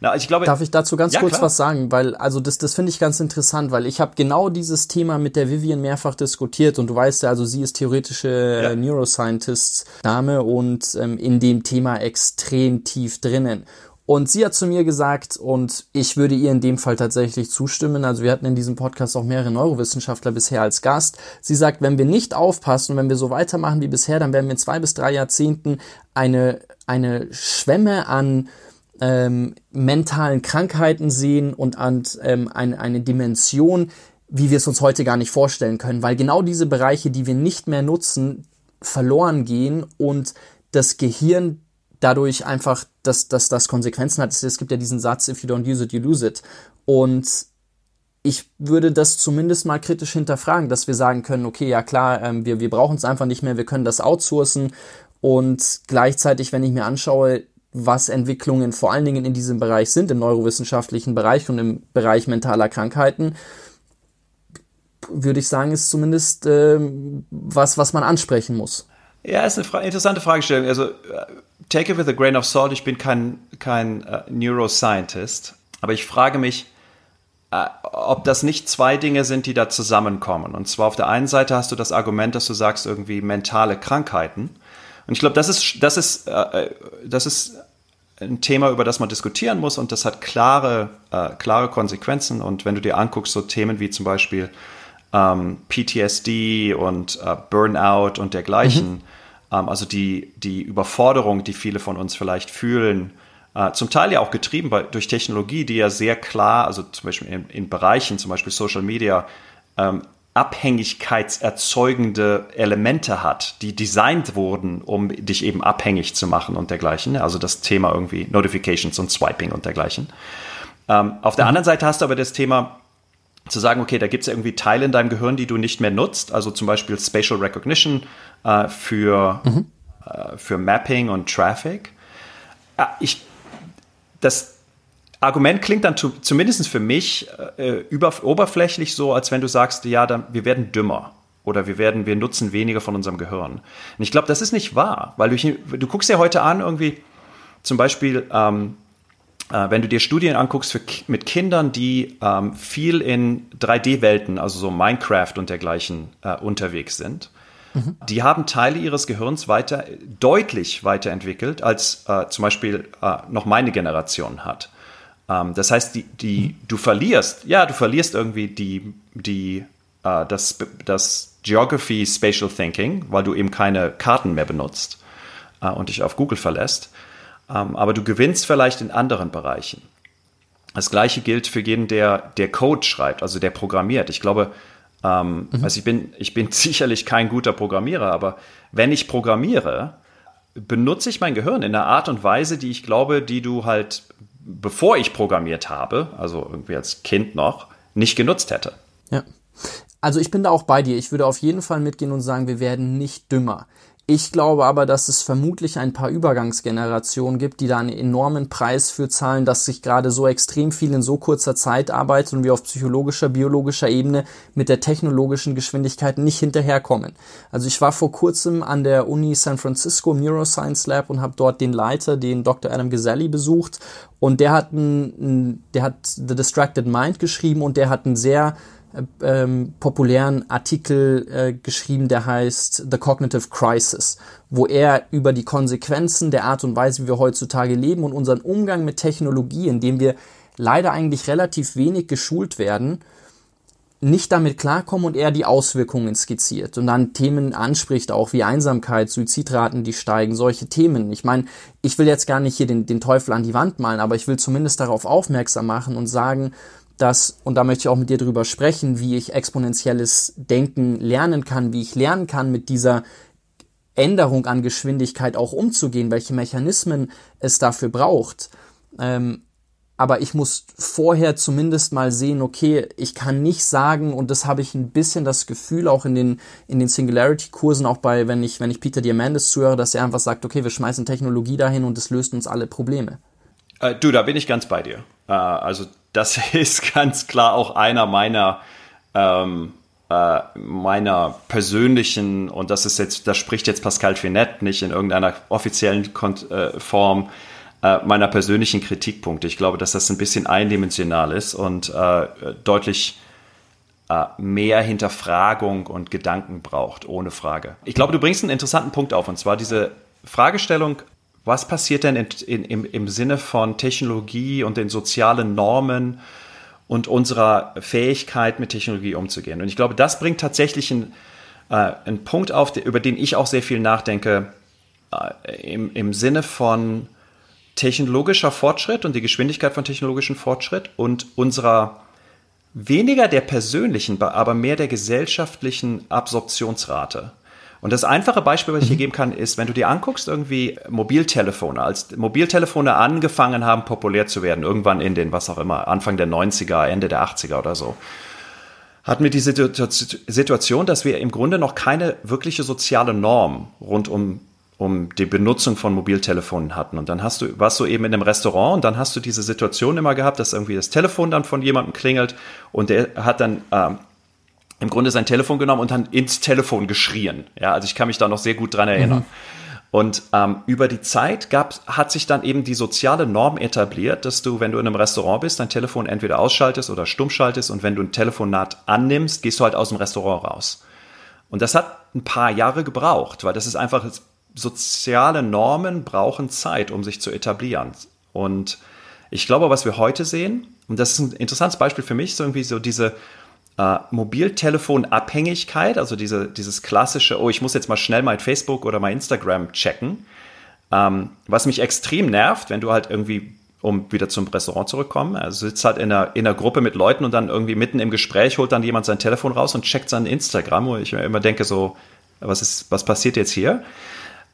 Na, also ich glaube, Darf ich dazu ganz ja, kurz klar. was sagen? Weil, also das, das finde ich ganz interessant, weil ich habe genau dieses Thema mit der Vivian mehrfach diskutiert und du weißt ja, also sie ist theoretische ja. Neuroscientist-Name und ähm, in dem Thema extrem tief drinnen. Und sie hat zu mir gesagt, und ich würde ihr in dem Fall tatsächlich zustimmen, also wir hatten in diesem Podcast auch mehrere Neurowissenschaftler bisher als Gast. Sie sagt, wenn wir nicht aufpassen und wenn wir so weitermachen wie bisher, dann werden wir in zwei bis drei Jahrzehnten eine, eine Schwemme an ähm, mentalen Krankheiten sehen und an ähm, eine, eine Dimension, wie wir es uns heute gar nicht vorstellen können, weil genau diese Bereiche, die wir nicht mehr nutzen, verloren gehen und das Gehirn dadurch einfach, dass, dass das Konsequenzen hat. Es gibt ja diesen Satz, if you don't use it, you lose it. Und ich würde das zumindest mal kritisch hinterfragen, dass wir sagen können, okay, ja klar, ähm, wir, wir brauchen es einfach nicht mehr, wir können das outsourcen. Und gleichzeitig, wenn ich mir anschaue, was Entwicklungen vor allen Dingen in diesem Bereich sind, im neurowissenschaftlichen Bereich und im Bereich mentaler Krankheiten, würde ich sagen, ist zumindest äh, was, was man ansprechen muss. Ja, ist eine Fra interessante Fragestellung. Also, äh, take it with a grain of salt. Ich bin kein, kein uh, Neuroscientist, aber ich frage mich, uh, ob das nicht zwei Dinge sind, die da zusammenkommen. Und zwar auf der einen Seite hast du das Argument, dass du sagst, irgendwie mentale Krankheiten. Und ich glaube, das ist, das ist, uh, das ist ein Thema, über das man diskutieren muss und das hat klare, klare Konsequenzen. Und wenn du dir anguckst, so Themen wie zum Beispiel ähm, PTSD und Burnout und dergleichen, mhm also die, die Überforderung, die viele von uns vielleicht fühlen, äh, zum Teil ja auch getrieben bei, durch Technologie, die ja sehr klar, also zum Beispiel in, in Bereichen, zum Beispiel Social Media, ähm, abhängigkeitserzeugende Elemente hat, die designt wurden, um dich eben abhängig zu machen und dergleichen. Also das Thema irgendwie Notifications und Swiping und dergleichen. Ähm, auf der mhm. anderen Seite hast du aber das Thema zu sagen, okay, da gibt es irgendwie Teile in deinem Gehirn, die du nicht mehr nutzt, also zum Beispiel Spatial Recognition äh, für, mhm. äh, für Mapping und Traffic. Äh, ich, das Argument klingt dann zu, zumindest für mich äh, über, oberflächlich so, als wenn du sagst, ja, dann, wir werden dümmer oder wir werden, wir nutzen weniger von unserem Gehirn. Und ich glaube, das ist nicht wahr, weil du, du guckst ja heute an irgendwie zum Beispiel ähm, äh, wenn du dir Studien anguckst für, mit Kindern, die ähm, viel in 3D-Welten, also so Minecraft und dergleichen, äh, unterwegs sind, mhm. die haben Teile ihres Gehirns weiter, deutlich weiterentwickelt, als äh, zum Beispiel äh, noch meine Generation hat. Ähm, das heißt, die, die, mhm. du verlierst, ja, du verlierst irgendwie die, die, äh, das, das Geography Spatial Thinking, weil du eben keine Karten mehr benutzt äh, und dich auf Google verlässt. Ähm, aber du gewinnst vielleicht in anderen Bereichen. Das gleiche gilt für jeden, der, der Code schreibt, also der programmiert. Ich glaube, ähm, mhm. also ich bin, ich bin sicherlich kein guter Programmierer, aber wenn ich programmiere, benutze ich mein Gehirn in einer Art und Weise, die ich glaube, die du halt, bevor ich programmiert habe, also irgendwie als Kind noch, nicht genutzt hätte. Ja. Also ich bin da auch bei dir. Ich würde auf jeden Fall mitgehen und sagen, wir werden nicht dümmer Ich glaube aber, dass es vermutlich ein paar Übergangsgenerationen gibt, die da einen enormen Preis für zahlen, dass sich gerade so extrem viel in so kurzer Zeit arbeitet und wir auf psychologischer, biologischer Ebene mit der technologischen Geschwindigkeit nicht hinterherkommen. Also ich war vor kurzem an der Uni San Francisco Neuroscience Lab und habe dort den Leiter, den Dr. Adam Gazelli, besucht und der hat, ein, der hat The Distracted Mind geschrieben und der hat einen sehr ähm, populären Artikel äh, geschrieben, der heißt The Cognitive Crisis, wo er über die Konsequenzen der Art und Weise, wie wir heutzutage leben und unseren Umgang mit Technologie, in dem wir leider eigentlich relativ wenig geschult werden, nicht damit klarkommen und er die Auswirkungen skizziert und dann Themen anspricht, auch wie Einsamkeit, Suizidraten, die steigen, solche Themen. Ich meine, ich will jetzt gar nicht hier den, den Teufel an die Wand malen, aber ich will zumindest darauf aufmerksam machen und sagen, dass, und da möchte ich auch mit dir drüber sprechen, wie ich exponentielles Denken lernen kann, wie ich lernen kann, mit dieser Änderung an Geschwindigkeit auch umzugehen, welche Mechanismen es dafür braucht. Ähm, aber ich muss vorher zumindest mal sehen, okay, ich kann nicht sagen, und das habe ich ein bisschen das Gefühl, auch in den, in den Singularity-Kursen, auch bei, wenn ich, wenn ich Peter Diamandis zuhöre, dass er einfach sagt, okay, wir schmeißen Technologie dahin und es löst uns alle Probleme. Äh, du, da bin ich ganz bei dir. Äh, also das ist ganz klar auch einer meiner ähm, äh, meiner persönlichen und das ist jetzt, das spricht jetzt Pascal Finet nicht in irgendeiner offiziellen äh, Form äh, meiner persönlichen Kritikpunkte. Ich glaube, dass das ein bisschen eindimensional ist und deutlich mehr Hinterfragung und Gedanken braucht, ohne Frage. Ich glaube, du bringst einen interessanten Punkt auf und zwar diese Fragestellung, was passiert denn in, in, im, im Sinne von Technologie und den sozialen Normen und unserer Fähigkeit, mit Technologie umzugehen? Und ich glaube, das bringt tatsächlich einen, äh, einen Punkt auf, über den ich auch sehr viel nachdenke, äh, im, im Sinne von technologischer Fortschritt und die Geschwindigkeit von technologischem Fortschritt und unserer weniger der persönlichen, aber mehr der gesellschaftlichen Absorptionsrate. Und das einfache Beispiel, was ich hier mhm. geben kann, ist, wenn du dir anguckst, irgendwie Mobiltelefone, als Mobiltelefone angefangen haben, populär zu werden, irgendwann in den, was auch immer, Anfang der 90er, Ende der 80er oder so, hatten wir die Situation, dass wir im Grunde noch keine wirkliche soziale Norm rund um um die Benutzung von Mobiltelefonen hatten. Und dann hast du, warst du eben in einem Restaurant und dann hast du diese Situation immer gehabt, dass irgendwie das Telefon dann von jemandem klingelt und der hat dann ähm, im Grunde sein Telefon genommen und dann ins Telefon geschrien. Ja, also ich kann mich da noch sehr gut dran erinnern. Mhm. Und ähm, über die Zeit gab, hat sich dann eben die soziale Norm etabliert, dass du, wenn du in einem Restaurant bist, dein Telefon entweder ausschaltest oder stumm schaltest und wenn du ein Telefonat annimmst, gehst du halt aus dem Restaurant raus. Und das hat ein paar Jahre gebraucht, weil das ist einfach, soziale Normen brauchen Zeit, um sich zu etablieren. Und ich glaube, was wir heute sehen, und das ist ein interessantes Beispiel für mich, so irgendwie so diese äh, Mobiltelefonabhängigkeit, also diese, dieses klassische, oh, ich muss jetzt mal schnell mein Facebook oder mein Instagram checken, ähm, was mich extrem nervt, wenn du halt irgendwie, um wieder zum Restaurant zurückkommen, also sitzt halt in einer, in einer Gruppe mit Leuten und dann irgendwie mitten im Gespräch holt dann jemand sein Telefon raus und checkt sein Instagram, wo ich mir immer denke so, was ist, was passiert jetzt hier?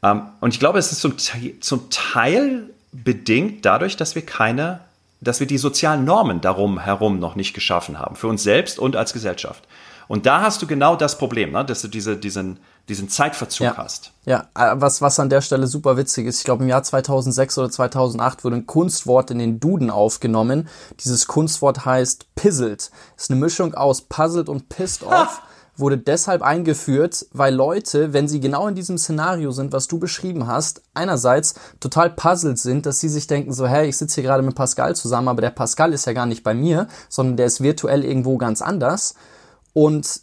Ähm, und ich glaube, es ist zum, zum Teil bedingt dadurch, dass wir keine dass wir die sozialen Normen darum herum noch nicht geschaffen haben, für uns selbst und als Gesellschaft. Und da hast du genau das Problem, ne? dass du diese, diesen, diesen Zeitverzug ja. hast. Ja, äh, was, was an der Stelle super witzig ist, ich glaube im Jahr 2006 oder 2008 wurde ein Kunstwort in den Duden aufgenommen. Dieses Kunstwort heißt pizzled. Ist eine Mischung aus puzzled und pissed off wurde deshalb eingeführt, weil Leute, wenn sie genau in diesem Szenario sind, was du beschrieben hast, einerseits total puzzled sind, dass sie sich denken so, hey, ich sitze hier gerade mit Pascal zusammen, aber der Pascal ist ja gar nicht bei mir, sondern der ist virtuell irgendwo ganz anders. Und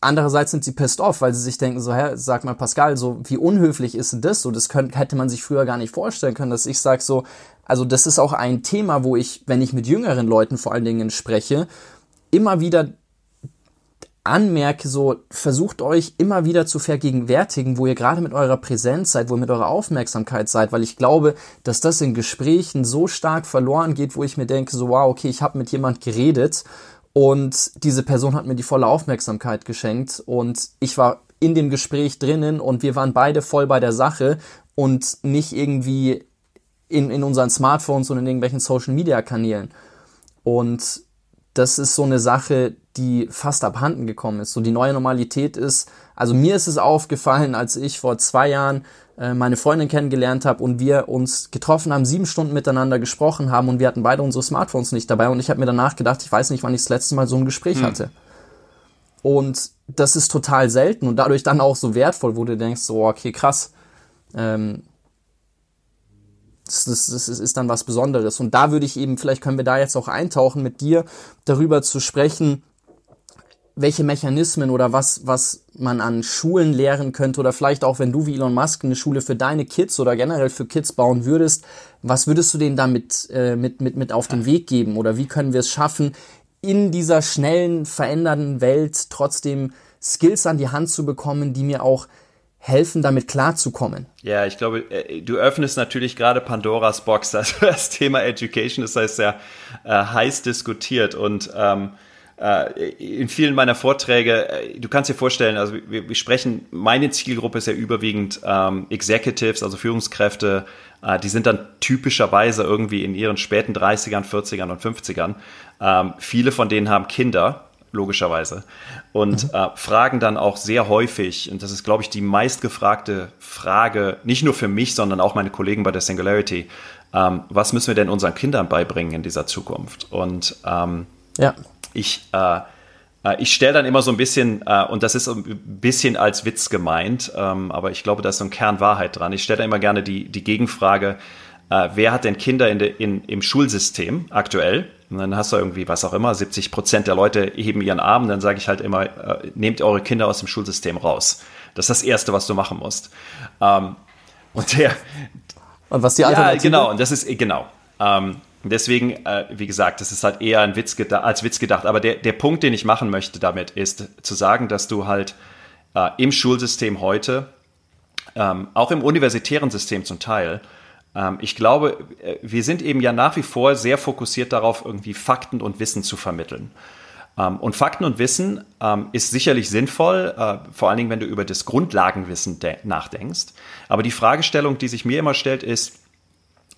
andererseits sind sie pissed off, weil sie sich denken so, hä, sag mal Pascal, so wie unhöflich ist denn das? So, das könnte, hätte man sich früher gar nicht vorstellen können, dass ich sage so, also das ist auch ein Thema, wo ich, wenn ich mit jüngeren Leuten vor allen Dingen spreche, immer wieder anmerke, so versucht euch immer wieder zu vergegenwärtigen, wo ihr gerade mit eurer Präsenz seid, wo ihr mit eurer Aufmerksamkeit seid, weil ich glaube, dass das in Gesprächen so stark verloren geht, wo ich mir denke, so wow, okay, ich habe mit jemand geredet und diese Person hat mir die volle Aufmerksamkeit geschenkt und ich war in dem Gespräch drinnen und wir waren beide voll bei der Sache und nicht irgendwie in, in unseren Smartphones und in irgendwelchen Social Media Kanälen. Und das ist so eine Sache, die fast abhanden gekommen ist. So die neue Normalität ist, also mir ist es aufgefallen, als ich vor zwei Jahren äh, meine Freundin kennengelernt habe und wir uns getroffen haben, sieben Stunden miteinander gesprochen haben und wir hatten beide unsere Smartphones nicht dabei und ich habe mir danach gedacht, ich weiß nicht, wann ich das letzte Mal so ein Gespräch hm. hatte. Und das ist total selten und dadurch dann auch so wertvoll, wo du denkst, so, okay, krass, ähm, das, das, das ist dann was Besonderes. Und da würde ich eben, vielleicht können wir da jetzt auch eintauchen, mit dir darüber zu sprechen, welche Mechanismen oder was, was man an Schulen lehren könnte oder vielleicht auch, wenn du wie Elon Musk eine Schule für deine Kids oder generell für Kids bauen würdest, was würdest du denen damit äh, mit, mit, mit auf den Weg geben oder wie können wir es schaffen, in dieser schnellen, verändernden Welt trotzdem Skills an die Hand zu bekommen, die mir auch helfen, damit klarzukommen. Ja, ich glaube, äh, du öffnest natürlich gerade Pandoras Box. Also das Thema Education ist heißt sehr äh, heiß diskutiert und ähm, äh, in vielen meiner Vorträge, äh, du kannst dir vorstellen, also wir, wir sprechen, meine Zielgruppe ist ja überwiegend ähm, Executives, also Führungskräfte, äh, die sind dann typischerweise irgendwie in ihren späten 30ern, 40ern und 50ern. Ähm, viele von denen haben Kinder, logischerweise, und mhm. äh, fragen dann auch sehr häufig, und das ist, glaube ich, die meistgefragte Frage, nicht nur für mich, sondern auch meine Kollegen bei der Singularity, ähm, was müssen wir denn unseren Kindern beibringen in dieser Zukunft? Und ähm, ja ich, äh, äh, ich stelle dann immer so ein bisschen, äh, und das ist ein bisschen als Witz gemeint, ähm, aber ich glaube, da ist so ein Kern Wahrheit dran. Ich stelle da immer gerne die, die Gegenfrage, äh, wer hat denn Kinder in de, in, im Schulsystem aktuell? Und dann hast du irgendwie, was auch immer, 70 Prozent der Leute heben ihren Arm. Dann sage ich halt immer, äh, nehmt eure Kinder aus dem Schulsystem raus. Das ist das Erste, was du machen musst. Ähm, und der. Und was die Alternative? Ja, genau. Und das ist, genau. Ähm, deswegen, äh, wie gesagt, das ist halt eher ein Witz als Witz gedacht. Aber der, der Punkt, den ich machen möchte damit, ist zu sagen, dass du halt äh, im Schulsystem heute, ähm, auch im universitären System zum Teil, ähm, ich glaube, äh, wir sind eben ja nach wie vor sehr fokussiert darauf, irgendwie Fakten und Wissen zu vermitteln. Ähm, und Fakten und Wissen ähm, ist sicherlich sinnvoll, äh, vor allen Dingen, wenn du über das Grundlagenwissen nachdenkst. Aber die Fragestellung, die sich mir immer stellt, ist,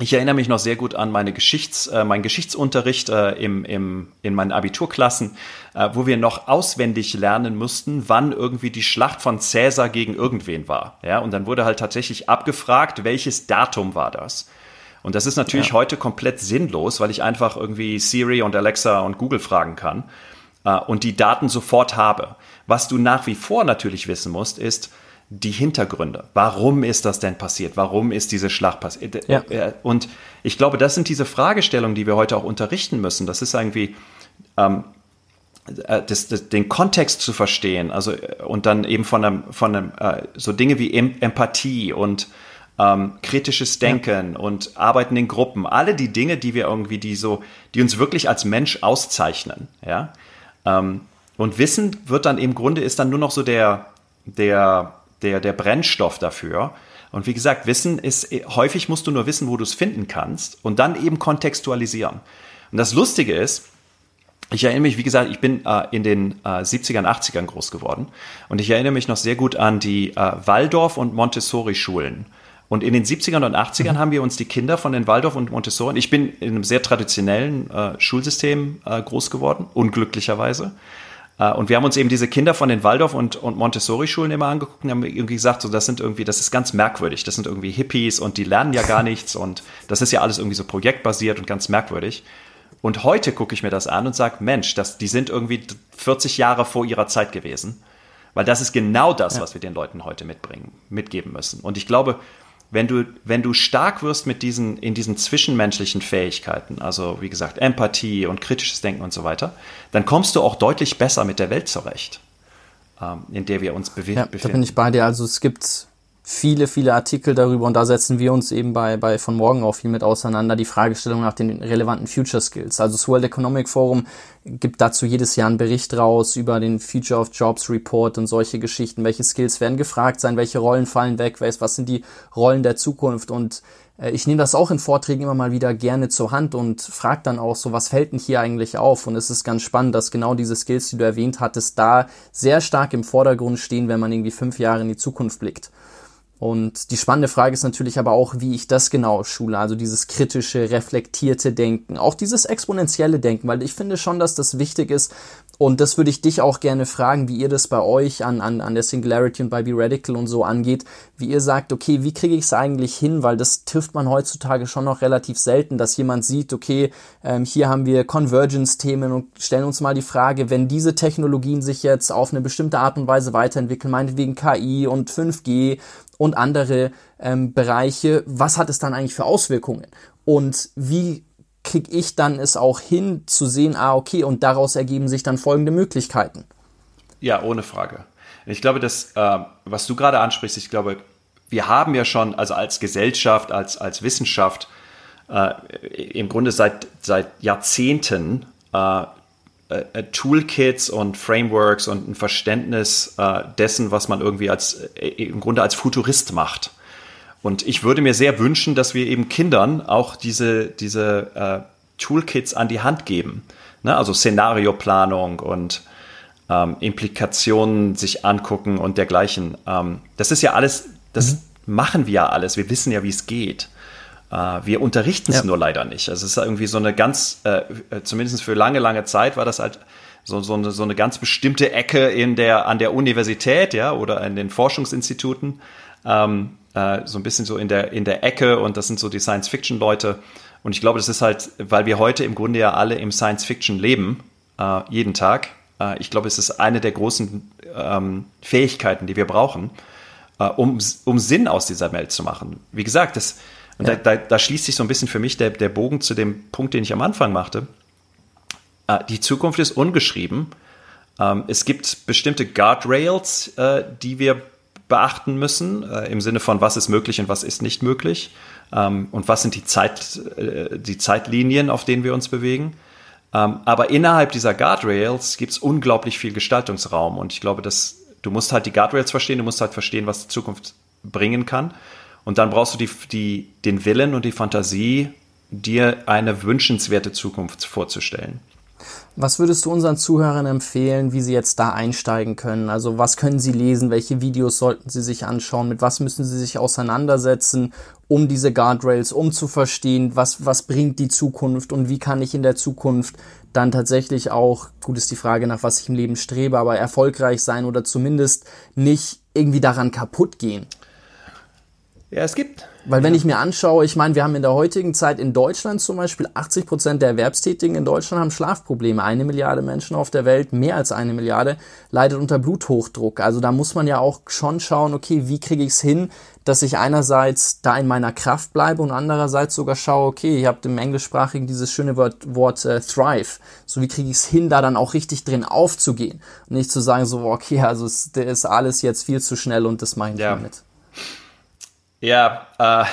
ich erinnere mich noch sehr gut an meine Geschichts, äh, meinen Geschichtsunterricht äh, im, im, in meinen Abiturklassen, äh, wo wir noch auswendig lernen mussten, wann irgendwie die Schlacht von Cäsar gegen irgendwen war. Ja, und dann wurde halt tatsächlich abgefragt, welches Datum war das. Und das ist natürlich ja. heute komplett sinnlos, weil ich einfach irgendwie Siri und Alexa und Google fragen kann äh, und die Daten sofort habe. Was du nach wie vor natürlich wissen musst, ist, die Hintergründe. Warum ist das denn passiert? Warum ist diese Schlacht passiert? Ja. Äh, und ich glaube, das sind diese Fragestellungen, die wir heute auch unterrichten müssen. Das ist irgendwie ähm, äh, das, das, den Kontext zu verstehen, also äh, und dann eben von einem, von einem äh, so Dinge wie Empathie und ähm, kritisches Denken ja. und Arbeiten in Gruppen, alle die Dinge, die wir irgendwie, die so, die uns wirklich als Mensch auszeichnen, ja. Ähm, und Wissen wird dann im Grunde ist dann nur noch so der, der, der, der Brennstoff dafür. Und wie gesagt, Wissen ist, häufig musst du nur wissen, wo du es finden kannst und dann eben kontextualisieren. Und das Lustige ist, ich erinnere mich, wie gesagt, ich bin äh, in den äh, 70ern, 80ern groß geworden und ich erinnere mich noch sehr gut an die äh, Waldorf- und Montessori-Schulen. Und in den 70ern und 80ern mhm. haben wir uns die Kinder von den Waldorf und Montessori, ich bin in einem sehr traditionellen äh, Schulsystem äh, groß geworden, unglücklicherweise. Äh, und wir haben uns eben diese Kinder von den Waldorf- und, und Montessori-Schulen immer angeguckt und haben irgendwie gesagt, so, das sind irgendwie, das ist ganz merkwürdig. Das sind irgendwie Hippies und die lernen ja gar nichts und das ist ja alles irgendwie so projektbasiert und ganz merkwürdig. Und heute gucke ich mir das an und sage, Mensch, das, die sind irgendwie 40 Jahre vor ihrer Zeit gewesen. Weil das ist genau das, ja. was wir den Leuten heute mitbringen, mitgeben müssen. Und ich glaube, wenn du, wenn du stark wirst mit diesen, in diesen zwischenmenschlichen Fähigkeiten, also wie gesagt, Empathie und kritisches Denken und so weiter, dann kommst du auch deutlich besser mit der Welt zurecht, ähm, in der wir uns bewe ja, befinden. Da bin ich bei dir. Also es gibt viele, viele Artikel darüber und da setzen wir uns eben bei, bei von morgen auch viel mit auseinander, die Fragestellung nach den relevanten Future Skills. Also das World Economic Forum gibt dazu jedes Jahr einen Bericht raus über den Future of Jobs Report und solche Geschichten. Welche Skills werden gefragt sein? Welche Rollen fallen weg? Was sind die Rollen der Zukunft? Und äh, ich nehme das auch in Vorträgen immer mal wieder gerne zur Hand und frage dann auch so, was fällt denn hier eigentlich auf? Und es ist ganz spannend, dass genau diese Skills, die du erwähnt hattest, da sehr stark im Vordergrund stehen, wenn man irgendwie fünf Jahre in die Zukunft blickt. Und die spannende Frage ist natürlich aber auch, wie ich das genau schule. Also dieses kritische, reflektierte Denken, auch dieses exponentielle Denken, weil ich finde schon, dass das wichtig ist, Und das würde ich dich auch gerne fragen, wie ihr das bei euch an, an, an der Singularity und bei B-Radical und so angeht, wie ihr sagt, okay, wie kriege ich es eigentlich hin, weil das trifft man heutzutage schon noch relativ selten, dass jemand sieht, okay, ähm, hier haben wir Convergence-Themen und stellen uns mal die Frage, wenn diese Technologien sich jetzt auf eine bestimmte Art und Weise weiterentwickeln, meinetwegen KI und 5G und andere ähm, Bereiche, was hat es dann eigentlich für Auswirkungen? Und wie kriege ich dann es auch hin zu sehen, ah, okay, und daraus ergeben sich dann folgende Möglichkeiten? Ja, ohne Frage. Ich glaube, dass, äh, was du gerade ansprichst, ich glaube, wir haben ja schon, also als Gesellschaft, als, als Wissenschaft, äh, im Grunde seit, seit Jahrzehnten äh, äh, Toolkits und Frameworks und ein Verständnis äh, dessen, was man irgendwie als äh, im Grunde als Futurist macht. Und ich würde mir sehr wünschen, dass wir eben Kindern auch diese, diese äh, Toolkits an die Hand geben. Ne? Also Szenarioplanung und ähm, Implikationen sich angucken und dergleichen. Ähm, das ist ja alles, das mhm. machen wir ja alles. Wir wissen ja, wie es geht. Äh, wir unterrichten es ja. nur leider nicht. Also es ist irgendwie so eine ganz, äh, äh, zumindest für lange, lange Zeit war das halt so, so, eine, so eine ganz bestimmte Ecke in der, an der Universität, ja, oder in den Forschungsinstituten. Ähm, äh, so ein bisschen so in der, in der Ecke und das sind so die Science-Fiction-Leute. Und ich glaube, das ist halt, weil wir heute im Grunde ja alle im Science-Fiction leben, äh, jeden Tag. Äh, ich glaube, es ist eine der großen ähm, Fähigkeiten, die wir brauchen, äh, um, um Sinn aus dieser Welt zu machen. Wie gesagt, das, und ja. da, da, da, schließt sich so ein bisschen für mich der, der Bogen zu dem Punkt, den ich am Anfang machte. Äh, die Zukunft ist ungeschrieben. Ähm, es gibt bestimmte Guardrails, die wir beachten müssen, äh, im Sinne von, was ist möglich und was ist nicht möglich ähm, und was sind die, Zeit, die Zeitlinien, auf denen wir uns bewegen. Ähm, aber innerhalb dieser Guardrails gibt es unglaublich viel Gestaltungsraum und ich glaube, dass du musst halt die Guardrails verstehen, du musst halt verstehen, was die Zukunft bringen kann. Und dann brauchst du die, die, den Willen und die Fantasie, dir eine wünschenswerte Zukunft vorzustellen. Was würdest du unseren Zuhörern empfehlen, wie sie jetzt da einsteigen können? Also was können sie lesen? Welche Videos sollten sie sich anschauen? Mit was müssen sie sich auseinandersetzen, um diese Guardrails, um zu verstehen, was, was bringt die Zukunft und wie kann ich in der Zukunft dann tatsächlich auch, gut ist die Frage, nach was ich im Leben strebe, aber erfolgreich sein oder zumindest nicht irgendwie daran kaputt gehen? Ja, es gibt. Weil wenn ich mir anschaue, ich meine, wir haben in der heutigen Zeit in Deutschland zum Beispiel 80 Prozent der Erwerbstätigen in Deutschland haben Schlafprobleme. Eine Milliarde Menschen auf der Welt, mehr als eine Milliarde, leidet unter Bluthochdruck. Also da muss man ja auch schon schauen, okay, wie kriege ich es hin, dass ich einerseits da in meiner Kraft bleibe und andererseits sogar schaue, okay, ihr habt im Englischsprachigen dieses schöne Wort, Wort äh, Thrive. So wie kriege ich es hin, da dann auch richtig drin aufzugehen und nicht zu sagen so, okay, also es ist alles jetzt viel zu schnell und das mache ich ja. mit. Ja, äh,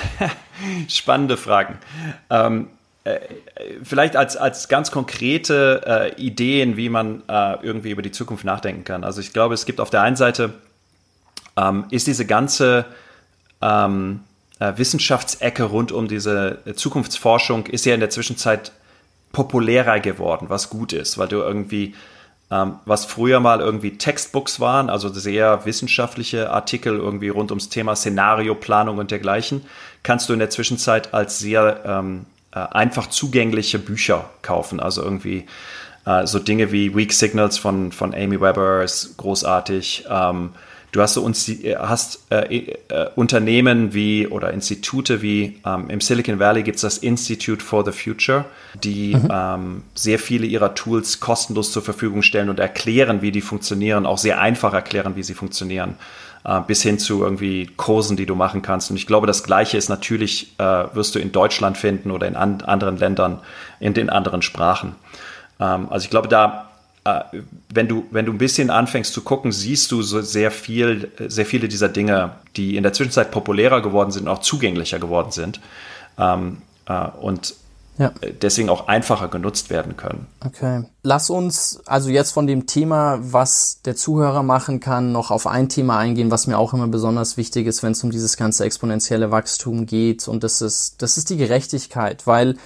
spannende Fragen. Ähm, äh, vielleicht als, als ganz konkrete äh, Ideen, wie man äh, irgendwie über die Zukunft nachdenken kann. Also ich glaube, es gibt auf der einen Seite, ähm, ist diese ganze ähm, äh, Wissenschaftsecke rund um diese Zukunftsforschung, ist ja in der Zwischenzeit populärer geworden, was gut ist, weil du irgendwie was früher mal irgendwie Textbooks waren, also sehr wissenschaftliche Artikel irgendwie rund ums Thema Szenarioplanung und dergleichen, kannst du in der Zwischenzeit als sehr ähm, äh, einfach zugängliche Bücher kaufen. Also irgendwie äh, so Dinge wie Weak Signals von, von Amy Weber ist großartig. Ähm, Du hast, so uns, äh, hast äh, äh, Unternehmen wie oder Institute wie ähm, im Silicon Valley gibt es das Institute for the Future, die mhm. ähm, sehr viele ihrer Tools kostenlos zur Verfügung stellen und erklären, wie die funktionieren, auch sehr einfach erklären, wie sie funktionieren, äh, bis hin zu irgendwie Kursen, die du machen kannst. Und ich glaube, das Gleiche ist natürlich, äh, wirst du in Deutschland finden oder in an anderen Ländern, in den anderen Sprachen. Ähm, also ich glaube, da wenn du, wenn du ein bisschen anfängst zu gucken, siehst du so sehr viel, sehr viele dieser Dinge, die in der Zwischenzeit populärer geworden sind und auch zugänglicher geworden sind. Ähm, äh, und ja. deswegen auch einfacher genutzt werden können. Okay. Lass uns also jetzt von dem Thema, was der Zuhörer machen kann, noch auf ein Thema eingehen, was mir auch immer besonders wichtig ist, wenn es um dieses ganze exponentielle Wachstum geht. Und das ist, das ist die Gerechtigkeit, weil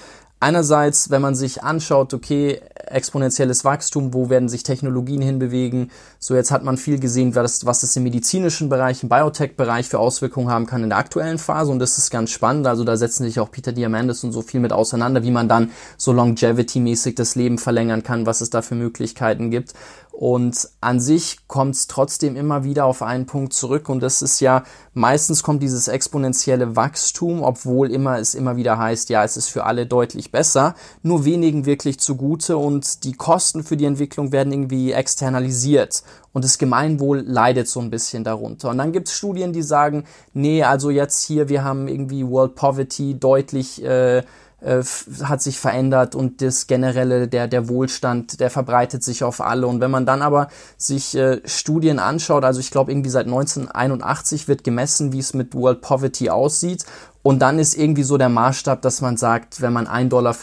einerseits, wenn man sich anschaut, okay, exponentielles Wachstum, wo werden sich Technologien hinbewegen. So jetzt hat man viel gesehen, was, was das im medizinischen Bereich, im Biotech-Bereich für Auswirkungen haben kann in der aktuellen Phase und das ist ganz spannend. Also da setzen sich auch Peter Diamandis und so viel mit auseinander, wie man dann so longevity-mäßig das Leben verlängern kann, was es da für Möglichkeiten gibt. Und an sich kommt es trotzdem immer wieder auf einen Punkt zurück. Und das ist ja, meistens kommt dieses exponentielle Wachstum, obwohl immer es immer wieder heißt, ja, es ist für alle deutlich besser, nur wenigen wirklich zugute. Und die Kosten für die Entwicklung werden irgendwie externalisiert. Und das Gemeinwohl leidet so ein bisschen darunter. Und dann gibt es Studien, die sagen, nee, also jetzt hier, wir haben irgendwie World Poverty deutlich äh, äh, hat sich verändert und das generelle, der, der Wohlstand, der verbreitet sich auf alle. Und wenn man dann aber sich äh, Studien anschaut, also ich glaube irgendwie seit 1981 wird gemessen, wie es mit World Poverty aussieht. Und dann ist irgendwie so der Maßstab, dass man sagt, wenn man 1,50 Dollar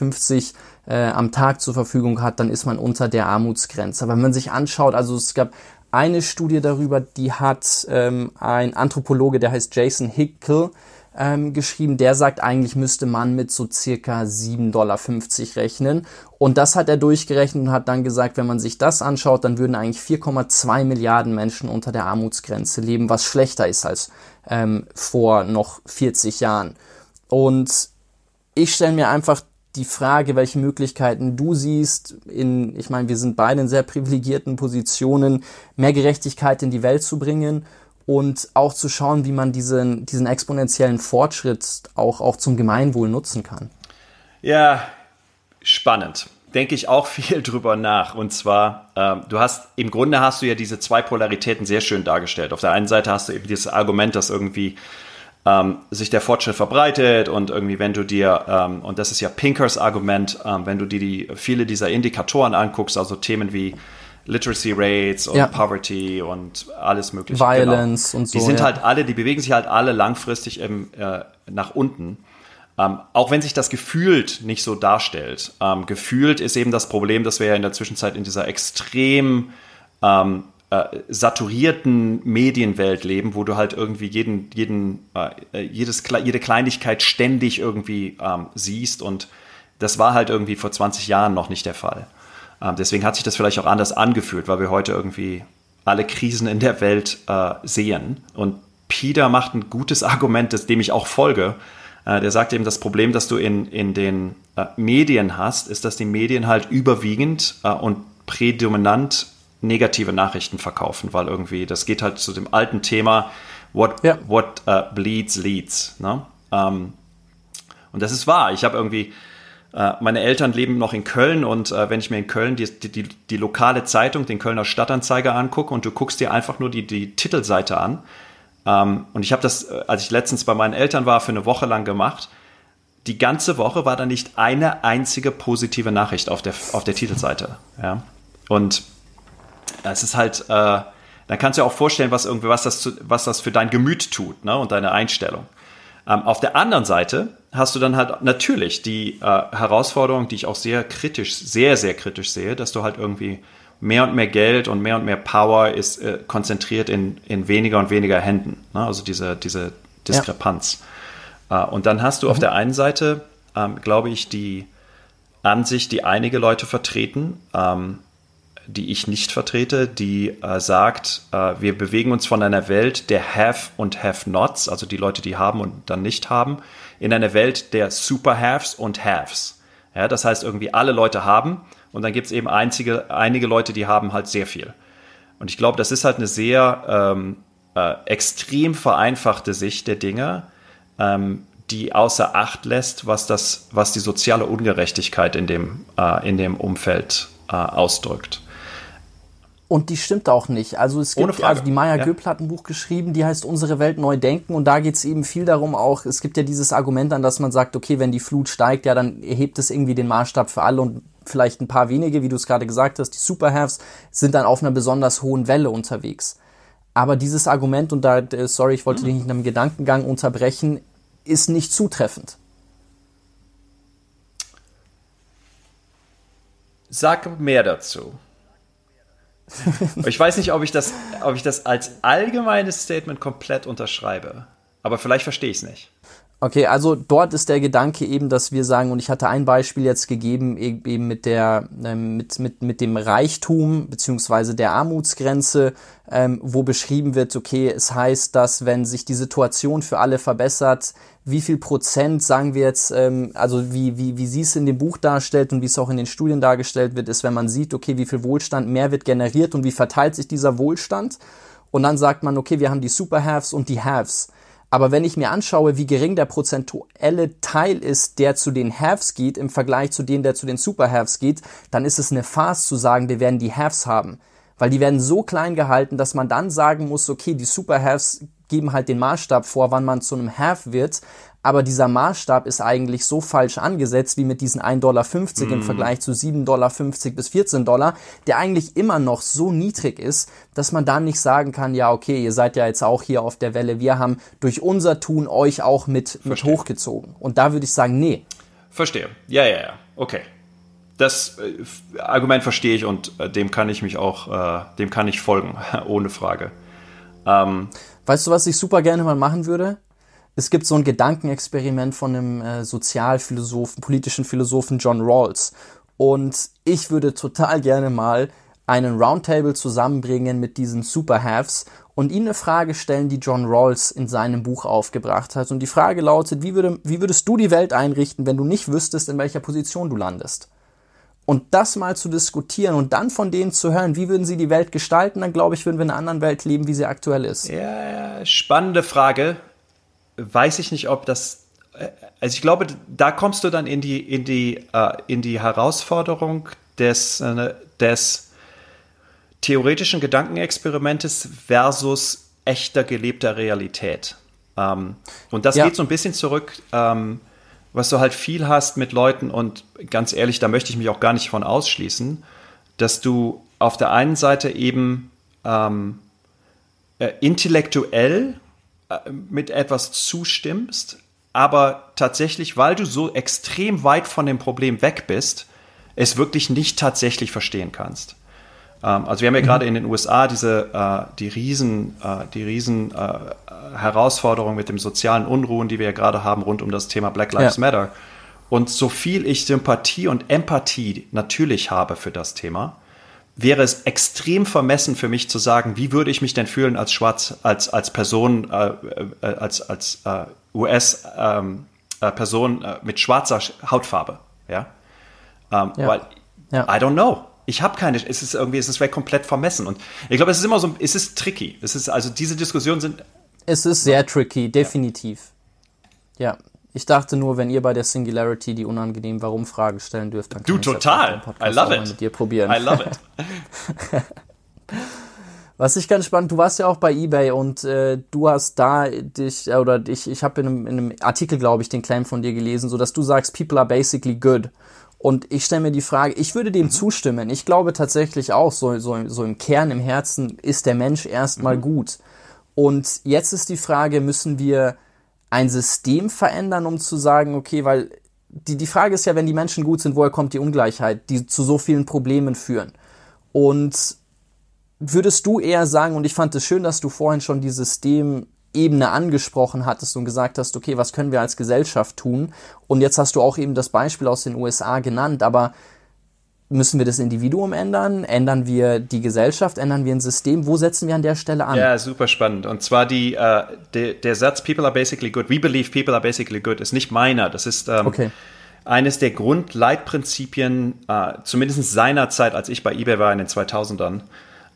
äh, am Tag zur Verfügung hat, dann ist man unter der Armutsgrenze. Aber wenn man sich anschaut, also es gab eine Studie darüber, die hat ähm, ein Anthropologe, der heißt Jason Hickel, ähm, geschrieben, der sagt, eigentlich müsste man mit so circa 7,50 Dollar rechnen. Und das hat er durchgerechnet und hat dann gesagt, wenn man sich das anschaut, dann würden eigentlich 4,2 Milliarden Menschen unter der Armutsgrenze leben, was schlechter ist als ähm, vor noch 40 Jahren. Und ich stelle mir einfach die Frage, welche Möglichkeiten du siehst, in, ich meine, wir sind beide in sehr privilegierten Positionen, mehr Gerechtigkeit in die Welt zu bringen und auch zu schauen, wie man diesen, diesen exponentiellen Fortschritt auch, auch zum Gemeinwohl nutzen kann. Ja, spannend. Denke ich auch viel drüber nach. Und zwar, ähm, du hast, im Grunde hast du ja diese zwei Polaritäten sehr schön dargestellt. Auf der einen Seite hast du eben dieses Argument, dass irgendwie ähm, sich der Fortschritt verbreitet und irgendwie, wenn du dir, ähm, und das ist ja Pinkers Argument, ähm, wenn du dir die, viele dieser Indikatoren anguckst, also Themen wie Literacy Rates und ja. Poverty und alles mögliche. Genau. Violence genau. und so. Die sind ja. halt alle, die bewegen sich halt alle langfristig im, äh, nach unten. Ähm, auch wenn sich das gefühlt nicht so darstellt. Ähm, gefühlt ist eben das Problem, dass wir ja in der Zwischenzeit in dieser extrem ähm, äh, saturierten Medienwelt leben, wo du halt irgendwie jeden, jeden, äh, jedes, jede Kleinigkeit ständig irgendwie ähm, siehst und das war halt irgendwie vor 20 Jahren noch nicht der Fall. Ähm, deswegen hat sich das vielleicht auch anders angefühlt, weil wir heute irgendwie alle Krisen in der Welt äh, sehen. Und Peter macht ein gutes Argument, das, dem ich auch folge. Äh, der sagt eben, das Problem, das du in, in den äh, Medien hast, ist, dass die Medien halt überwiegend äh, und prädominant negative Nachrichten verkaufen, weil irgendwie, das geht halt zu dem alten Thema, what, ja. what uh, bleeds leads. Ne? Ähm, und das ist wahr. Ich habe irgendwie meine Eltern leben noch in Köln und äh, wenn ich mir in Köln die, die, die, lokale Zeitung, den Kölner Stadtanzeiger angucke und du guckst dir einfach nur die, die Titelseite an, ähm, und ich habe das, äh, als ich letztens bei meinen Eltern war, für eine Woche lang gemacht, die ganze Woche war da nicht eine einzige positive Nachricht auf der, auf der Titelseite. Ja? Und es ist halt, äh, dann kannst du dir auch vorstellen, was irgendwie, was das, was das für dein Gemüt tut ne? und deine Einstellung. Ähm, auf der anderen Seite hast du dann halt natürlich die äh, Herausforderung, die ich auch sehr kritisch, sehr, sehr kritisch sehe, dass du halt irgendwie mehr und mehr Geld und mehr und mehr Power ist äh, konzentriert in, in weniger und weniger Händen. Ne? Also diese, diese Diskrepanz. Ja. Äh, und dann hast du mhm. auf der einen Seite, ähm, glaube ich, die Ansicht, die einige Leute vertreten, ähm, die ich nicht vertrete, die äh, sagt, äh, wir bewegen uns von einer Welt der Have und Have-Nots, also die Leute, die haben und dann nicht haben, in eine Welt der Super-Haves und Haves. Ja, das heißt, irgendwie alle Leute haben und dann gibt es eben einzige, einige Leute, die haben halt sehr viel. Und ich glaube, das ist halt eine sehr ähm, äh, extrem vereinfachte Sicht der Dinge, ähm, die außer Acht lässt, was, das, was die soziale Ungerechtigkeit in dem, äh, in dem Umfeld äh, ausdrückt. Und die stimmt auch nicht. Also es gibt, also die Maya ja. Göpel hat ein Buch geschrieben, die heißt Unsere Welt neu denken und da geht es eben viel darum auch, es gibt ja dieses Argument an, dass man sagt, okay, wenn die Flut steigt, ja, dann erhebt es irgendwie den Maßstab für alle und vielleicht ein paar wenige, wie du es gerade gesagt hast, die Superhaves sind dann auf einer besonders hohen Welle unterwegs. Aber dieses Argument, und da, äh, sorry, ich wollte mhm. dich nicht in einem Gedankengang unterbrechen, ist nicht zutreffend. Sag mehr dazu ich weiß nicht, ob ich, das, ob ich das als allgemeines Statement komplett unterschreibe. Aber vielleicht verstehe ich es nicht. Okay, also dort ist der Gedanke eben, dass wir sagen, und ich hatte ein Beispiel jetzt gegeben, e-, eben mit der, ähm, mit, mit, mit dem Reichtum beziehungsweise der Armutsgrenze, ähm, wo beschrieben wird, okay, es heißt, dass wenn sich die Situation für alle verbessert, wie viel Prozent, sagen wir jetzt, ähm, also wie, wie, wie sie es in dem Buch darstellt und wie es auch in den Studien dargestellt wird, ist, wenn man sieht, okay, wie viel Wohlstand mehr wird generiert und wie verteilt sich dieser Wohlstand. Und dann sagt man, okay, wir haben die Superhaves und die Haves. Aber wenn ich mir anschaue, wie gering der prozentuelle Teil ist, der zu den Haves geht, im Vergleich zu dem, der zu den Superhaves geht, dann ist es eine Farce zu sagen, wir werden die Haves haben. Weil die werden so klein gehalten, dass man dann sagen muss, okay, die Superhaves geben halt den Maßstab vor, wann man zu einem Have wird aber dieser Maßstab ist eigentlich so falsch angesetzt wie mit diesen 1,50 Dollar mm. im Vergleich zu 7,50 Dollar bis 14 Dollar, der eigentlich immer noch so niedrig ist, dass man dann nicht sagen kann, ja, okay, ihr seid ja jetzt auch hier auf der Welle, wir haben durch unser Tun euch auch mit, mit hochgezogen. Und da würde ich sagen, nee. Verstehe. Ja, ja, ja. Okay. Das äh, Argument verstehe ich und äh, dem kann ich mich auch, äh, dem kann ich folgen, ohne Frage. Ähm, weißt du, was ich super gerne mal machen würde? es gibt so ein Gedankenexperiment von einem Sozialphilosophen, politischen Philosophen John Rawls. Und ich würde total gerne mal einen Roundtable zusammenbringen mit diesen Superhaves und ihnen eine Frage stellen, die John Rawls in seinem Buch aufgebracht hat. Und die Frage lautet, wie, würde, wie würdest du die Welt einrichten, wenn du nicht wüsstest, in welcher Position du landest? Und das mal zu diskutieren und dann von denen zu hören, wie würden sie die Welt gestalten, dann glaube ich, würden wir in einer anderen Welt leben, wie sie aktuell ist. Ja, spannende Frage weiß ich nicht, ob das äh, also ich glaube, da kommst du dann in die, in die, uh, in die Herausforderung des, uh, des theoretischen Gedankenexperimentes versus echter gelebter Realität. Ähm, und das ja. geht so ein bisschen zurück, ähm, was du halt viel hast mit Leuten und ganz ehrlich, da möchte ich mich auch gar nicht von ausschließen, dass du auf der einen Seite eben um, äh, intellektuell äh, mit etwas zustimmst, aber tatsächlich, weil du so extrem weit von dem Problem weg bist, es wirklich nicht tatsächlich verstehen kannst. Ähm, also wir haben ja mhm. gerade in den USA diese äh, die riesen äh, die riesen äh, Herausforderung mit dem sozialen Unruhen, die wir ja gerade haben rund um das Thema Black Lives ja. Matter. Und so viel ich Sympathie und Empathie natürlich habe für das Thema, wäre es extrem vermessen für mich zu sagen, wie würde ich mich denn fühlen als Schwarz, als, als Person, äh, äh, als, als äh, US-Person ähm, äh, mit schwarzer Hautfarbe. Ja? Ähm, ja. Weil, ja. I don't know. Ich habe keine, es ist irgendwie, es ist komplett vermessen. Und ich glaube, es ist immer so, es ist tricky. Es ist, also diese Diskussionen sind. Es ist sehr tricky, definitiv. Ja. ja. Ich dachte nur, wenn ihr bei der Singularity die unangenehmen Warum-Fragen stellen dürft, dann kann du total. I love it. mit dir probieren. I love it. Was ich ganz spannend, du warst ja auch bei eBay und äh, du hast da dich, äh, oder ich, ich habe in, einem, in einem Artikel, glaube ich, den Claim von dir gelesen, so dass du sagst, people are basically good. Und ich stelle mir die Frage, ich würde dem mhm. zustimmen. Ich glaube tatsächlich auch, so, so, so im Kern, im Herzen ist der Mensch erstmal mhm. gut. Und jetzt ist die Frage, müssen wir ein System verändern, um zu sagen, okay, weil die, die Frage ist ja, wenn die Menschen gut sind, woher kommt die Ungleichheit, die zu so vielen Problemen führen? Und würdest du eher sagen, und ich fand es schön, dass du vorhin schon die Systemebene angesprochen hattest und gesagt hast, okay, was können wir als Gesellschaft tun? Und jetzt hast du auch eben das Beispiel aus den USA genannt, aber Müssen wir das Individuum ändern? Ändern wir die Gesellschaft? Ändern wir ein System? Wo setzen wir an der Stelle an? Ja, super spannend. Und zwar die, äh, de, der Satz People are basically good. We believe people are basically good ist nicht meiner. Das ist ähm, okay. eines der Grundleitprinzipien, äh, zumindest seinerzeit, als ich bei eBay war in den 2000ern,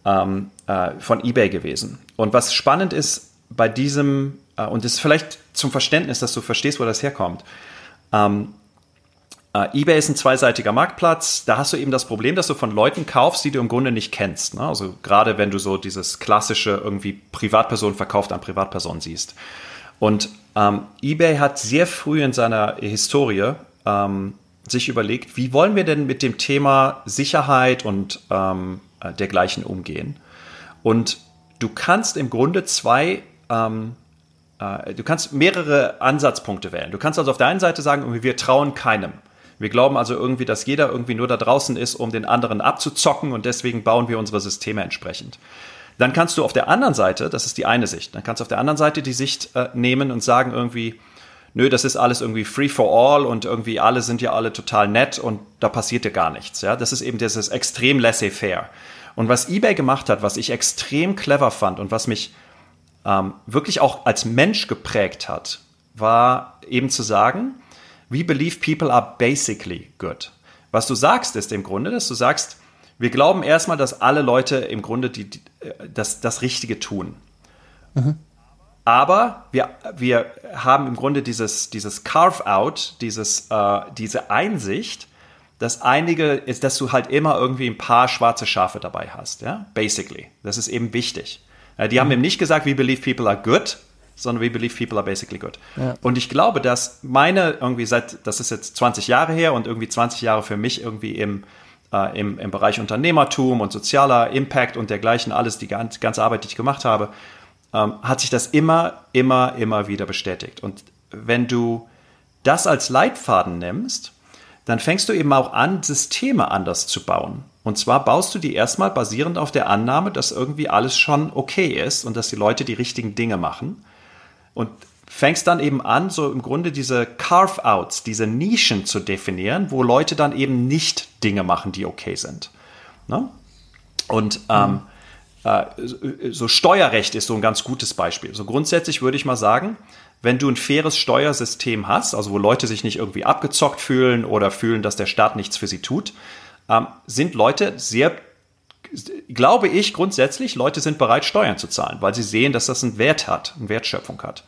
ähm, äh, von eBay gewesen. Und was spannend ist bei diesem, äh, und das ist vielleicht zum Verständnis, dass du verstehst, wo das herkommt. Ähm, Uh, eBay ist ein zweiseitiger Marktplatz. Da hast du eben das Problem, dass du von Leuten kaufst, die du im Grunde nicht kennst. Ne? Also gerade wenn du so dieses klassische irgendwie Privatperson verkauft an Privatperson siehst. Und ähm, eBay hat sehr früh in seiner Historie ähm, sich überlegt, wie wollen wir denn mit dem Thema Sicherheit und ähm, äh, dergleichen umgehen. Und du kannst im Grunde zwei ähm, äh, du kannst mehrere Ansatzpunkte wählen. Du kannst also auf der einen Seite sagen, wir trauen keinem. Wir glauben also irgendwie, dass jeder irgendwie nur da draußen ist, um den anderen abzuzocken und deswegen bauen wir unsere Systeme entsprechend. Dann kannst du auf der anderen Seite, das ist die eine Sicht, dann kannst du auf der anderen Seite die Sicht äh, nehmen und sagen irgendwie, nö, das ist alles irgendwie free for all und irgendwie alle sind ja alle total nett und da passiert ja gar nichts. Ja, das ist eben dieses extrem laissez-faire. Und was eBay gemacht hat, was ich extrem clever fand und was mich ähm, wirklich auch als Mensch geprägt hat, war eben zu sagen, we believe people are basically good. Was du sagst, ist im Grunde, dass du sagst, wir glauben erstmal, dass alle Leute im Grunde die, die, äh, das, das Richtige tun. Mhm. Aber wir, wir haben im Grunde dieses, dieses Carve-out, dieses, äh, diese Einsicht, dass einige, ist, dass du halt immer irgendwie ein paar schwarze Schafe dabei hast, ja, basically. Das ist eben wichtig. Äh, die haben eben nicht gesagt, we believe people are good, sondern we believe people are basically good. Ja. Und ich glaube, dass meine irgendwie seit, das ist jetzt 20 Jahre her und irgendwie 20 Jahre für mich irgendwie im, äh, im, im Bereich Unternehmertum und sozialer Impact und dergleichen, alles, die ganze, ganze Arbeit, die ich gemacht habe, ähm, hat sich das immer, immer, immer wieder bestätigt. Und wenn du das als Leitfaden nimmst, dann fängst du eben auch an, Systeme anders zu bauen. Und zwar baust du die erstmal basierend auf der Annahme, dass irgendwie alles schon okay ist und dass die Leute die richtigen Dinge machen. Und fängst dann eben an, so im Grunde diese Carve-outs, diese Nischen zu definieren, wo Leute dann eben nicht Dinge machen, die okay sind. Ne? Und ähm, äh, so Steuerrecht ist so ein ganz gutes Beispiel. So grundsätzlich würde ich mal sagen, wenn du ein faires Steuersystem hast, also wo Leute sich nicht irgendwie abgezockt fühlen oder fühlen, dass der Staat nichts für sie tut, ähm, sind Leute sehr, glaube ich grundsätzlich, Leute sind bereit, Steuern zu zahlen, weil sie sehen, dass das einen Wert hat, eine Wertschöpfung hat.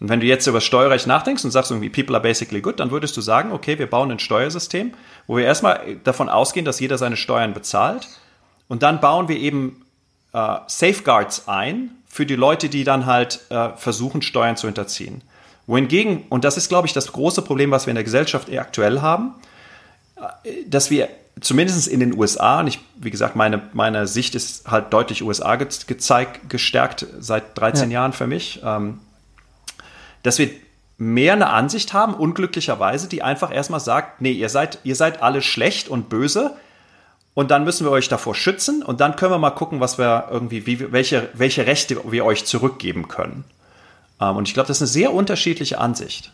Und wenn du jetzt über Steuerrecht nachdenkst und sagst irgendwie, people are basically good, dann würdest du sagen, okay, wir bauen ein Steuersystem, wo wir erstmal davon ausgehen, dass jeder seine Steuern bezahlt. Und dann bauen wir eben äh, Safeguards ein für die Leute, die dann halt äh, versuchen, Steuern zu hinterziehen. Wohingegen, und das ist, glaube ich, das große Problem, was wir in der Gesellschaft aktuell haben, äh, dass wir zumindest in den USA, und ich, wie gesagt, meine, meine Sicht ist halt deutlich USA gezeigt, gestärkt seit 13 ja. Jahren für mich, ähm, dass wir mehr eine Ansicht haben, unglücklicherweise, die einfach erstmal sagt, nee, ihr seid, ihr seid alle schlecht und böse, und dann müssen wir euch davor schützen und dann können wir mal gucken, was wir irgendwie, wie, welche, welche Rechte wir euch zurückgeben können. Ähm, und ich glaube, das ist eine sehr unterschiedliche Ansicht.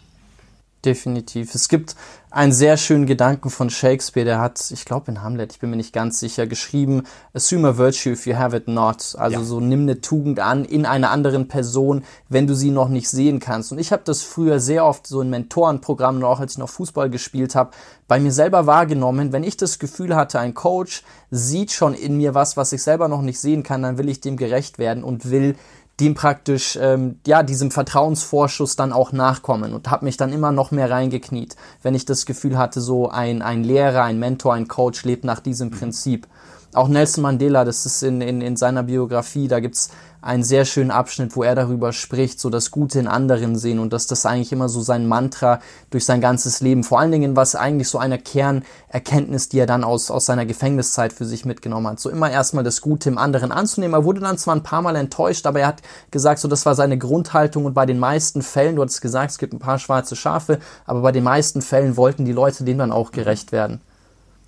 Definitiv. Es gibt einen sehr schönen Gedanken von Shakespeare, der hat, ich glaube in Hamlet, ich bin mir nicht ganz sicher, geschrieben, assume a virtue if you have it not. Also ja. so nimm eine Tugend an in einer anderen Person, wenn du sie noch nicht sehen kannst. Und ich habe das früher sehr oft so in Mentorenprogrammen, auch als ich noch Fußball gespielt habe, bei mir selber wahrgenommen. Wenn ich das Gefühl hatte, ein Coach sieht schon in mir was, was ich selber noch nicht sehen kann, dann will ich dem gerecht werden und will dem praktisch ähm, ja diesem Vertrauensvorschuss dann auch nachkommen und habe mich dann immer noch mehr reingekniet, wenn ich das Gefühl hatte, so ein ein Lehrer, ein Mentor, ein Coach lebt nach diesem Prinzip. Auch Nelson Mandela, das ist in, in, in seiner Biografie, da gibt's einen sehr schönen Abschnitt, wo er darüber spricht, so das Gute in anderen sehen und dass das eigentlich immer so sein Mantra durch sein ganzes Leben, vor allen Dingen was eigentlich so eine Kernerkenntnis, die er dann aus, aus seiner Gefängniszeit für sich mitgenommen hat. So immer erstmal das Gute im anderen anzunehmen. Er wurde dann zwar ein paar Mal enttäuscht, aber er hat gesagt, so das war seine Grundhaltung und bei den meisten Fällen, du hattest gesagt, es gibt ein paar schwarze Schafe, aber bei den meisten Fällen wollten die Leute dem dann auch gerecht werden.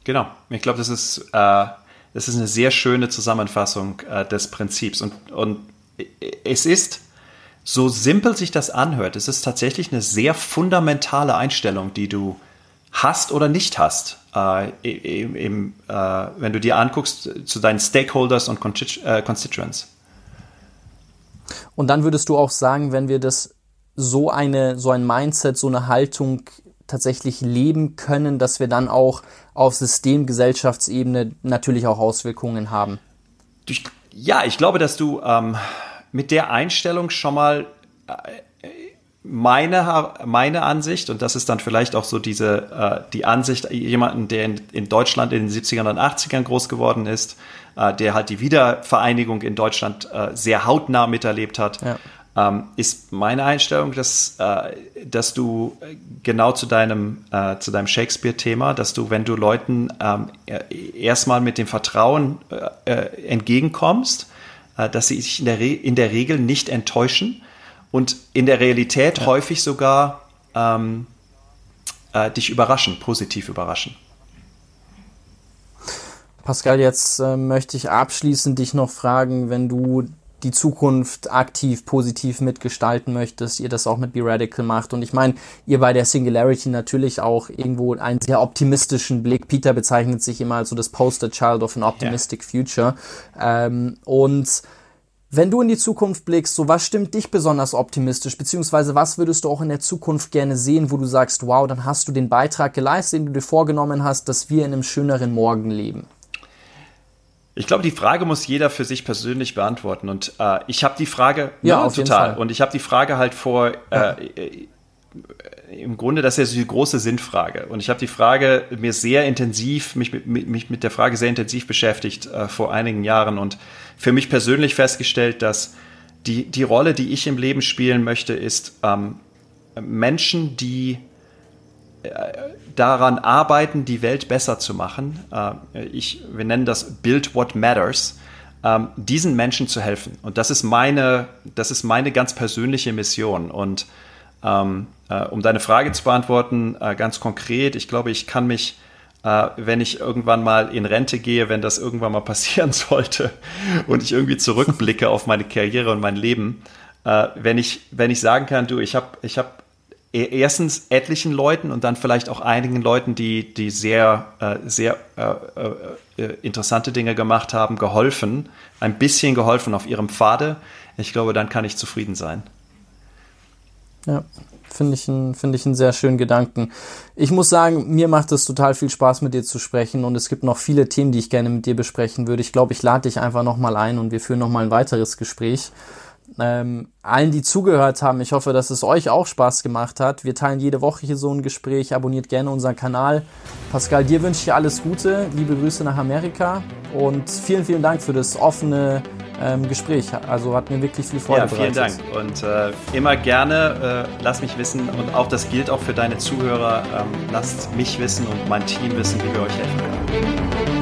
Genau. Ich glaube, das ist äh das ist eine sehr schöne Zusammenfassung äh, des Prinzips. Und, und es ist, so simpel sich das anhört, es ist tatsächlich eine sehr fundamentale Einstellung, die du hast oder nicht hast, äh, im, im, äh, wenn du dir anguckst zu deinen Stakeholders und äh, Constituents. Und dann würdest du auch sagen, wenn wir das so eine, so ein Mindset, so eine Haltung tatsächlich leben können, dass wir dann auch auf System, Gesellschaftsebene natürlich auch Auswirkungen haben. Ja, ich glaube, dass du ähm, mit der Einstellung schon mal äh, meine, meine Ansicht, und das ist dann vielleicht auch so diese, äh, die Ansicht jemanden, der in, in, Deutschland in den 70ern und 80ern groß geworden ist, äh, der halt die Wiedervereinigung in Deutschland äh, sehr hautnah miterlebt hat. Ja ist meine Einstellung, dass, äh, dass du genau zu deinem, äh, zu deinem Shakespeare-Thema, dass du, wenn du Leuten ähm, erstmal mit dem Vertrauen äh, äh entgegenkommst, äh, dass sie sich in der, Re in der Regel nicht enttäuschen und in der Realität ja. häufig sogar ähm, äh, dich überraschen, positiv überraschen. Pascal, jetzt möchte ich abschließend dich noch fragen, wenn du die Zukunft aktiv, positiv mitgestalten möchtest, ihr das auch mit Be Radical macht. Und ich meine, ihr bei der Singularity natürlich auch irgendwo einen sehr optimistischen Blick. Peter bezeichnet sich immer als so das Poster Child of an Optimistic yeah. Future. Ähm, und wenn du in die Zukunft blickst, so was stimmt dich besonders optimistisch, beziehungsweise was würdest du auch in der Zukunft gerne sehen, wo du sagst, wow, dann hast du den Beitrag geleistet, den du dir vorgenommen hast, dass wir in einem schöneren Morgen leben? Ich glaube, die Frage muss jeder für sich persönlich beantworten. Und äh, ich habe die Frage, ja, ja total. Und ich habe die Frage halt vor, ja. äh, im Grunde, das ist ja so die große Sinnfrage. Und ich habe die Frage mir sehr intensiv, mich mit, mich mit der Frage sehr intensiv beschäftigt äh, vor einigen Jahren und für mich persönlich festgestellt, dass die, die Rolle, die ich im Leben spielen möchte, ist ähm, Menschen, die daran arbeiten, die Welt besser zu machen. Äh, ich, wir nennen das Build What Matters, ähm, diesen Menschen zu helfen. Und das ist meine, das ist meine ganz persönliche Mission. Und ähm, äh, um deine Frage zu beantworten, äh, ganz konkret, ich glaube, ich kann mich wenn ich irgendwann mal in Rente gehe, wenn das irgendwann mal passieren sollte und ich irgendwie zurückblicke auf meine Karriere und mein Leben, wenn ich, wenn ich sagen kann, du, ich habe ich hab erstens etlichen Leuten und dann vielleicht auch einigen Leuten, die, die sehr, äh, sehr äh, äh, äh, interessante Dinge gemacht haben, geholfen, ein bisschen geholfen auf ihrem Pfade. Ich glaube, dann kann ich zufrieden sein. Ja, finde ich, ein, find ich einen sehr schönen Gedanken. Ich muss sagen, mir macht es total viel Spaß, mit dir zu sprechen und es gibt noch viele Themen, die ich gerne mit dir besprechen würde. Ich glaube, ich lade dich einfach nochmal ein und wir führen nochmal ein weiteres Gespräch ähm, allen, die zugehört haben. Ich hoffe, dass es euch auch Spaß gemacht hat. Wir teilen jede Woche hier so ein Gespräch. Abonniert gerne unseren Kanal. Pascal, dir wünsche ich alles Gute. Liebe Grüße nach Amerika und vielen, vielen Dank für das offene ähm, Gespräch. Also hat mir wirklich viel Freude ja, vielen bereitet. Dank und äh, immer gerne äh, lass mich wissen und auch das gilt auch für deine Zuhörer. Ähm, lasst mich wissen und mein Team wissen, wie wir euch helfen können.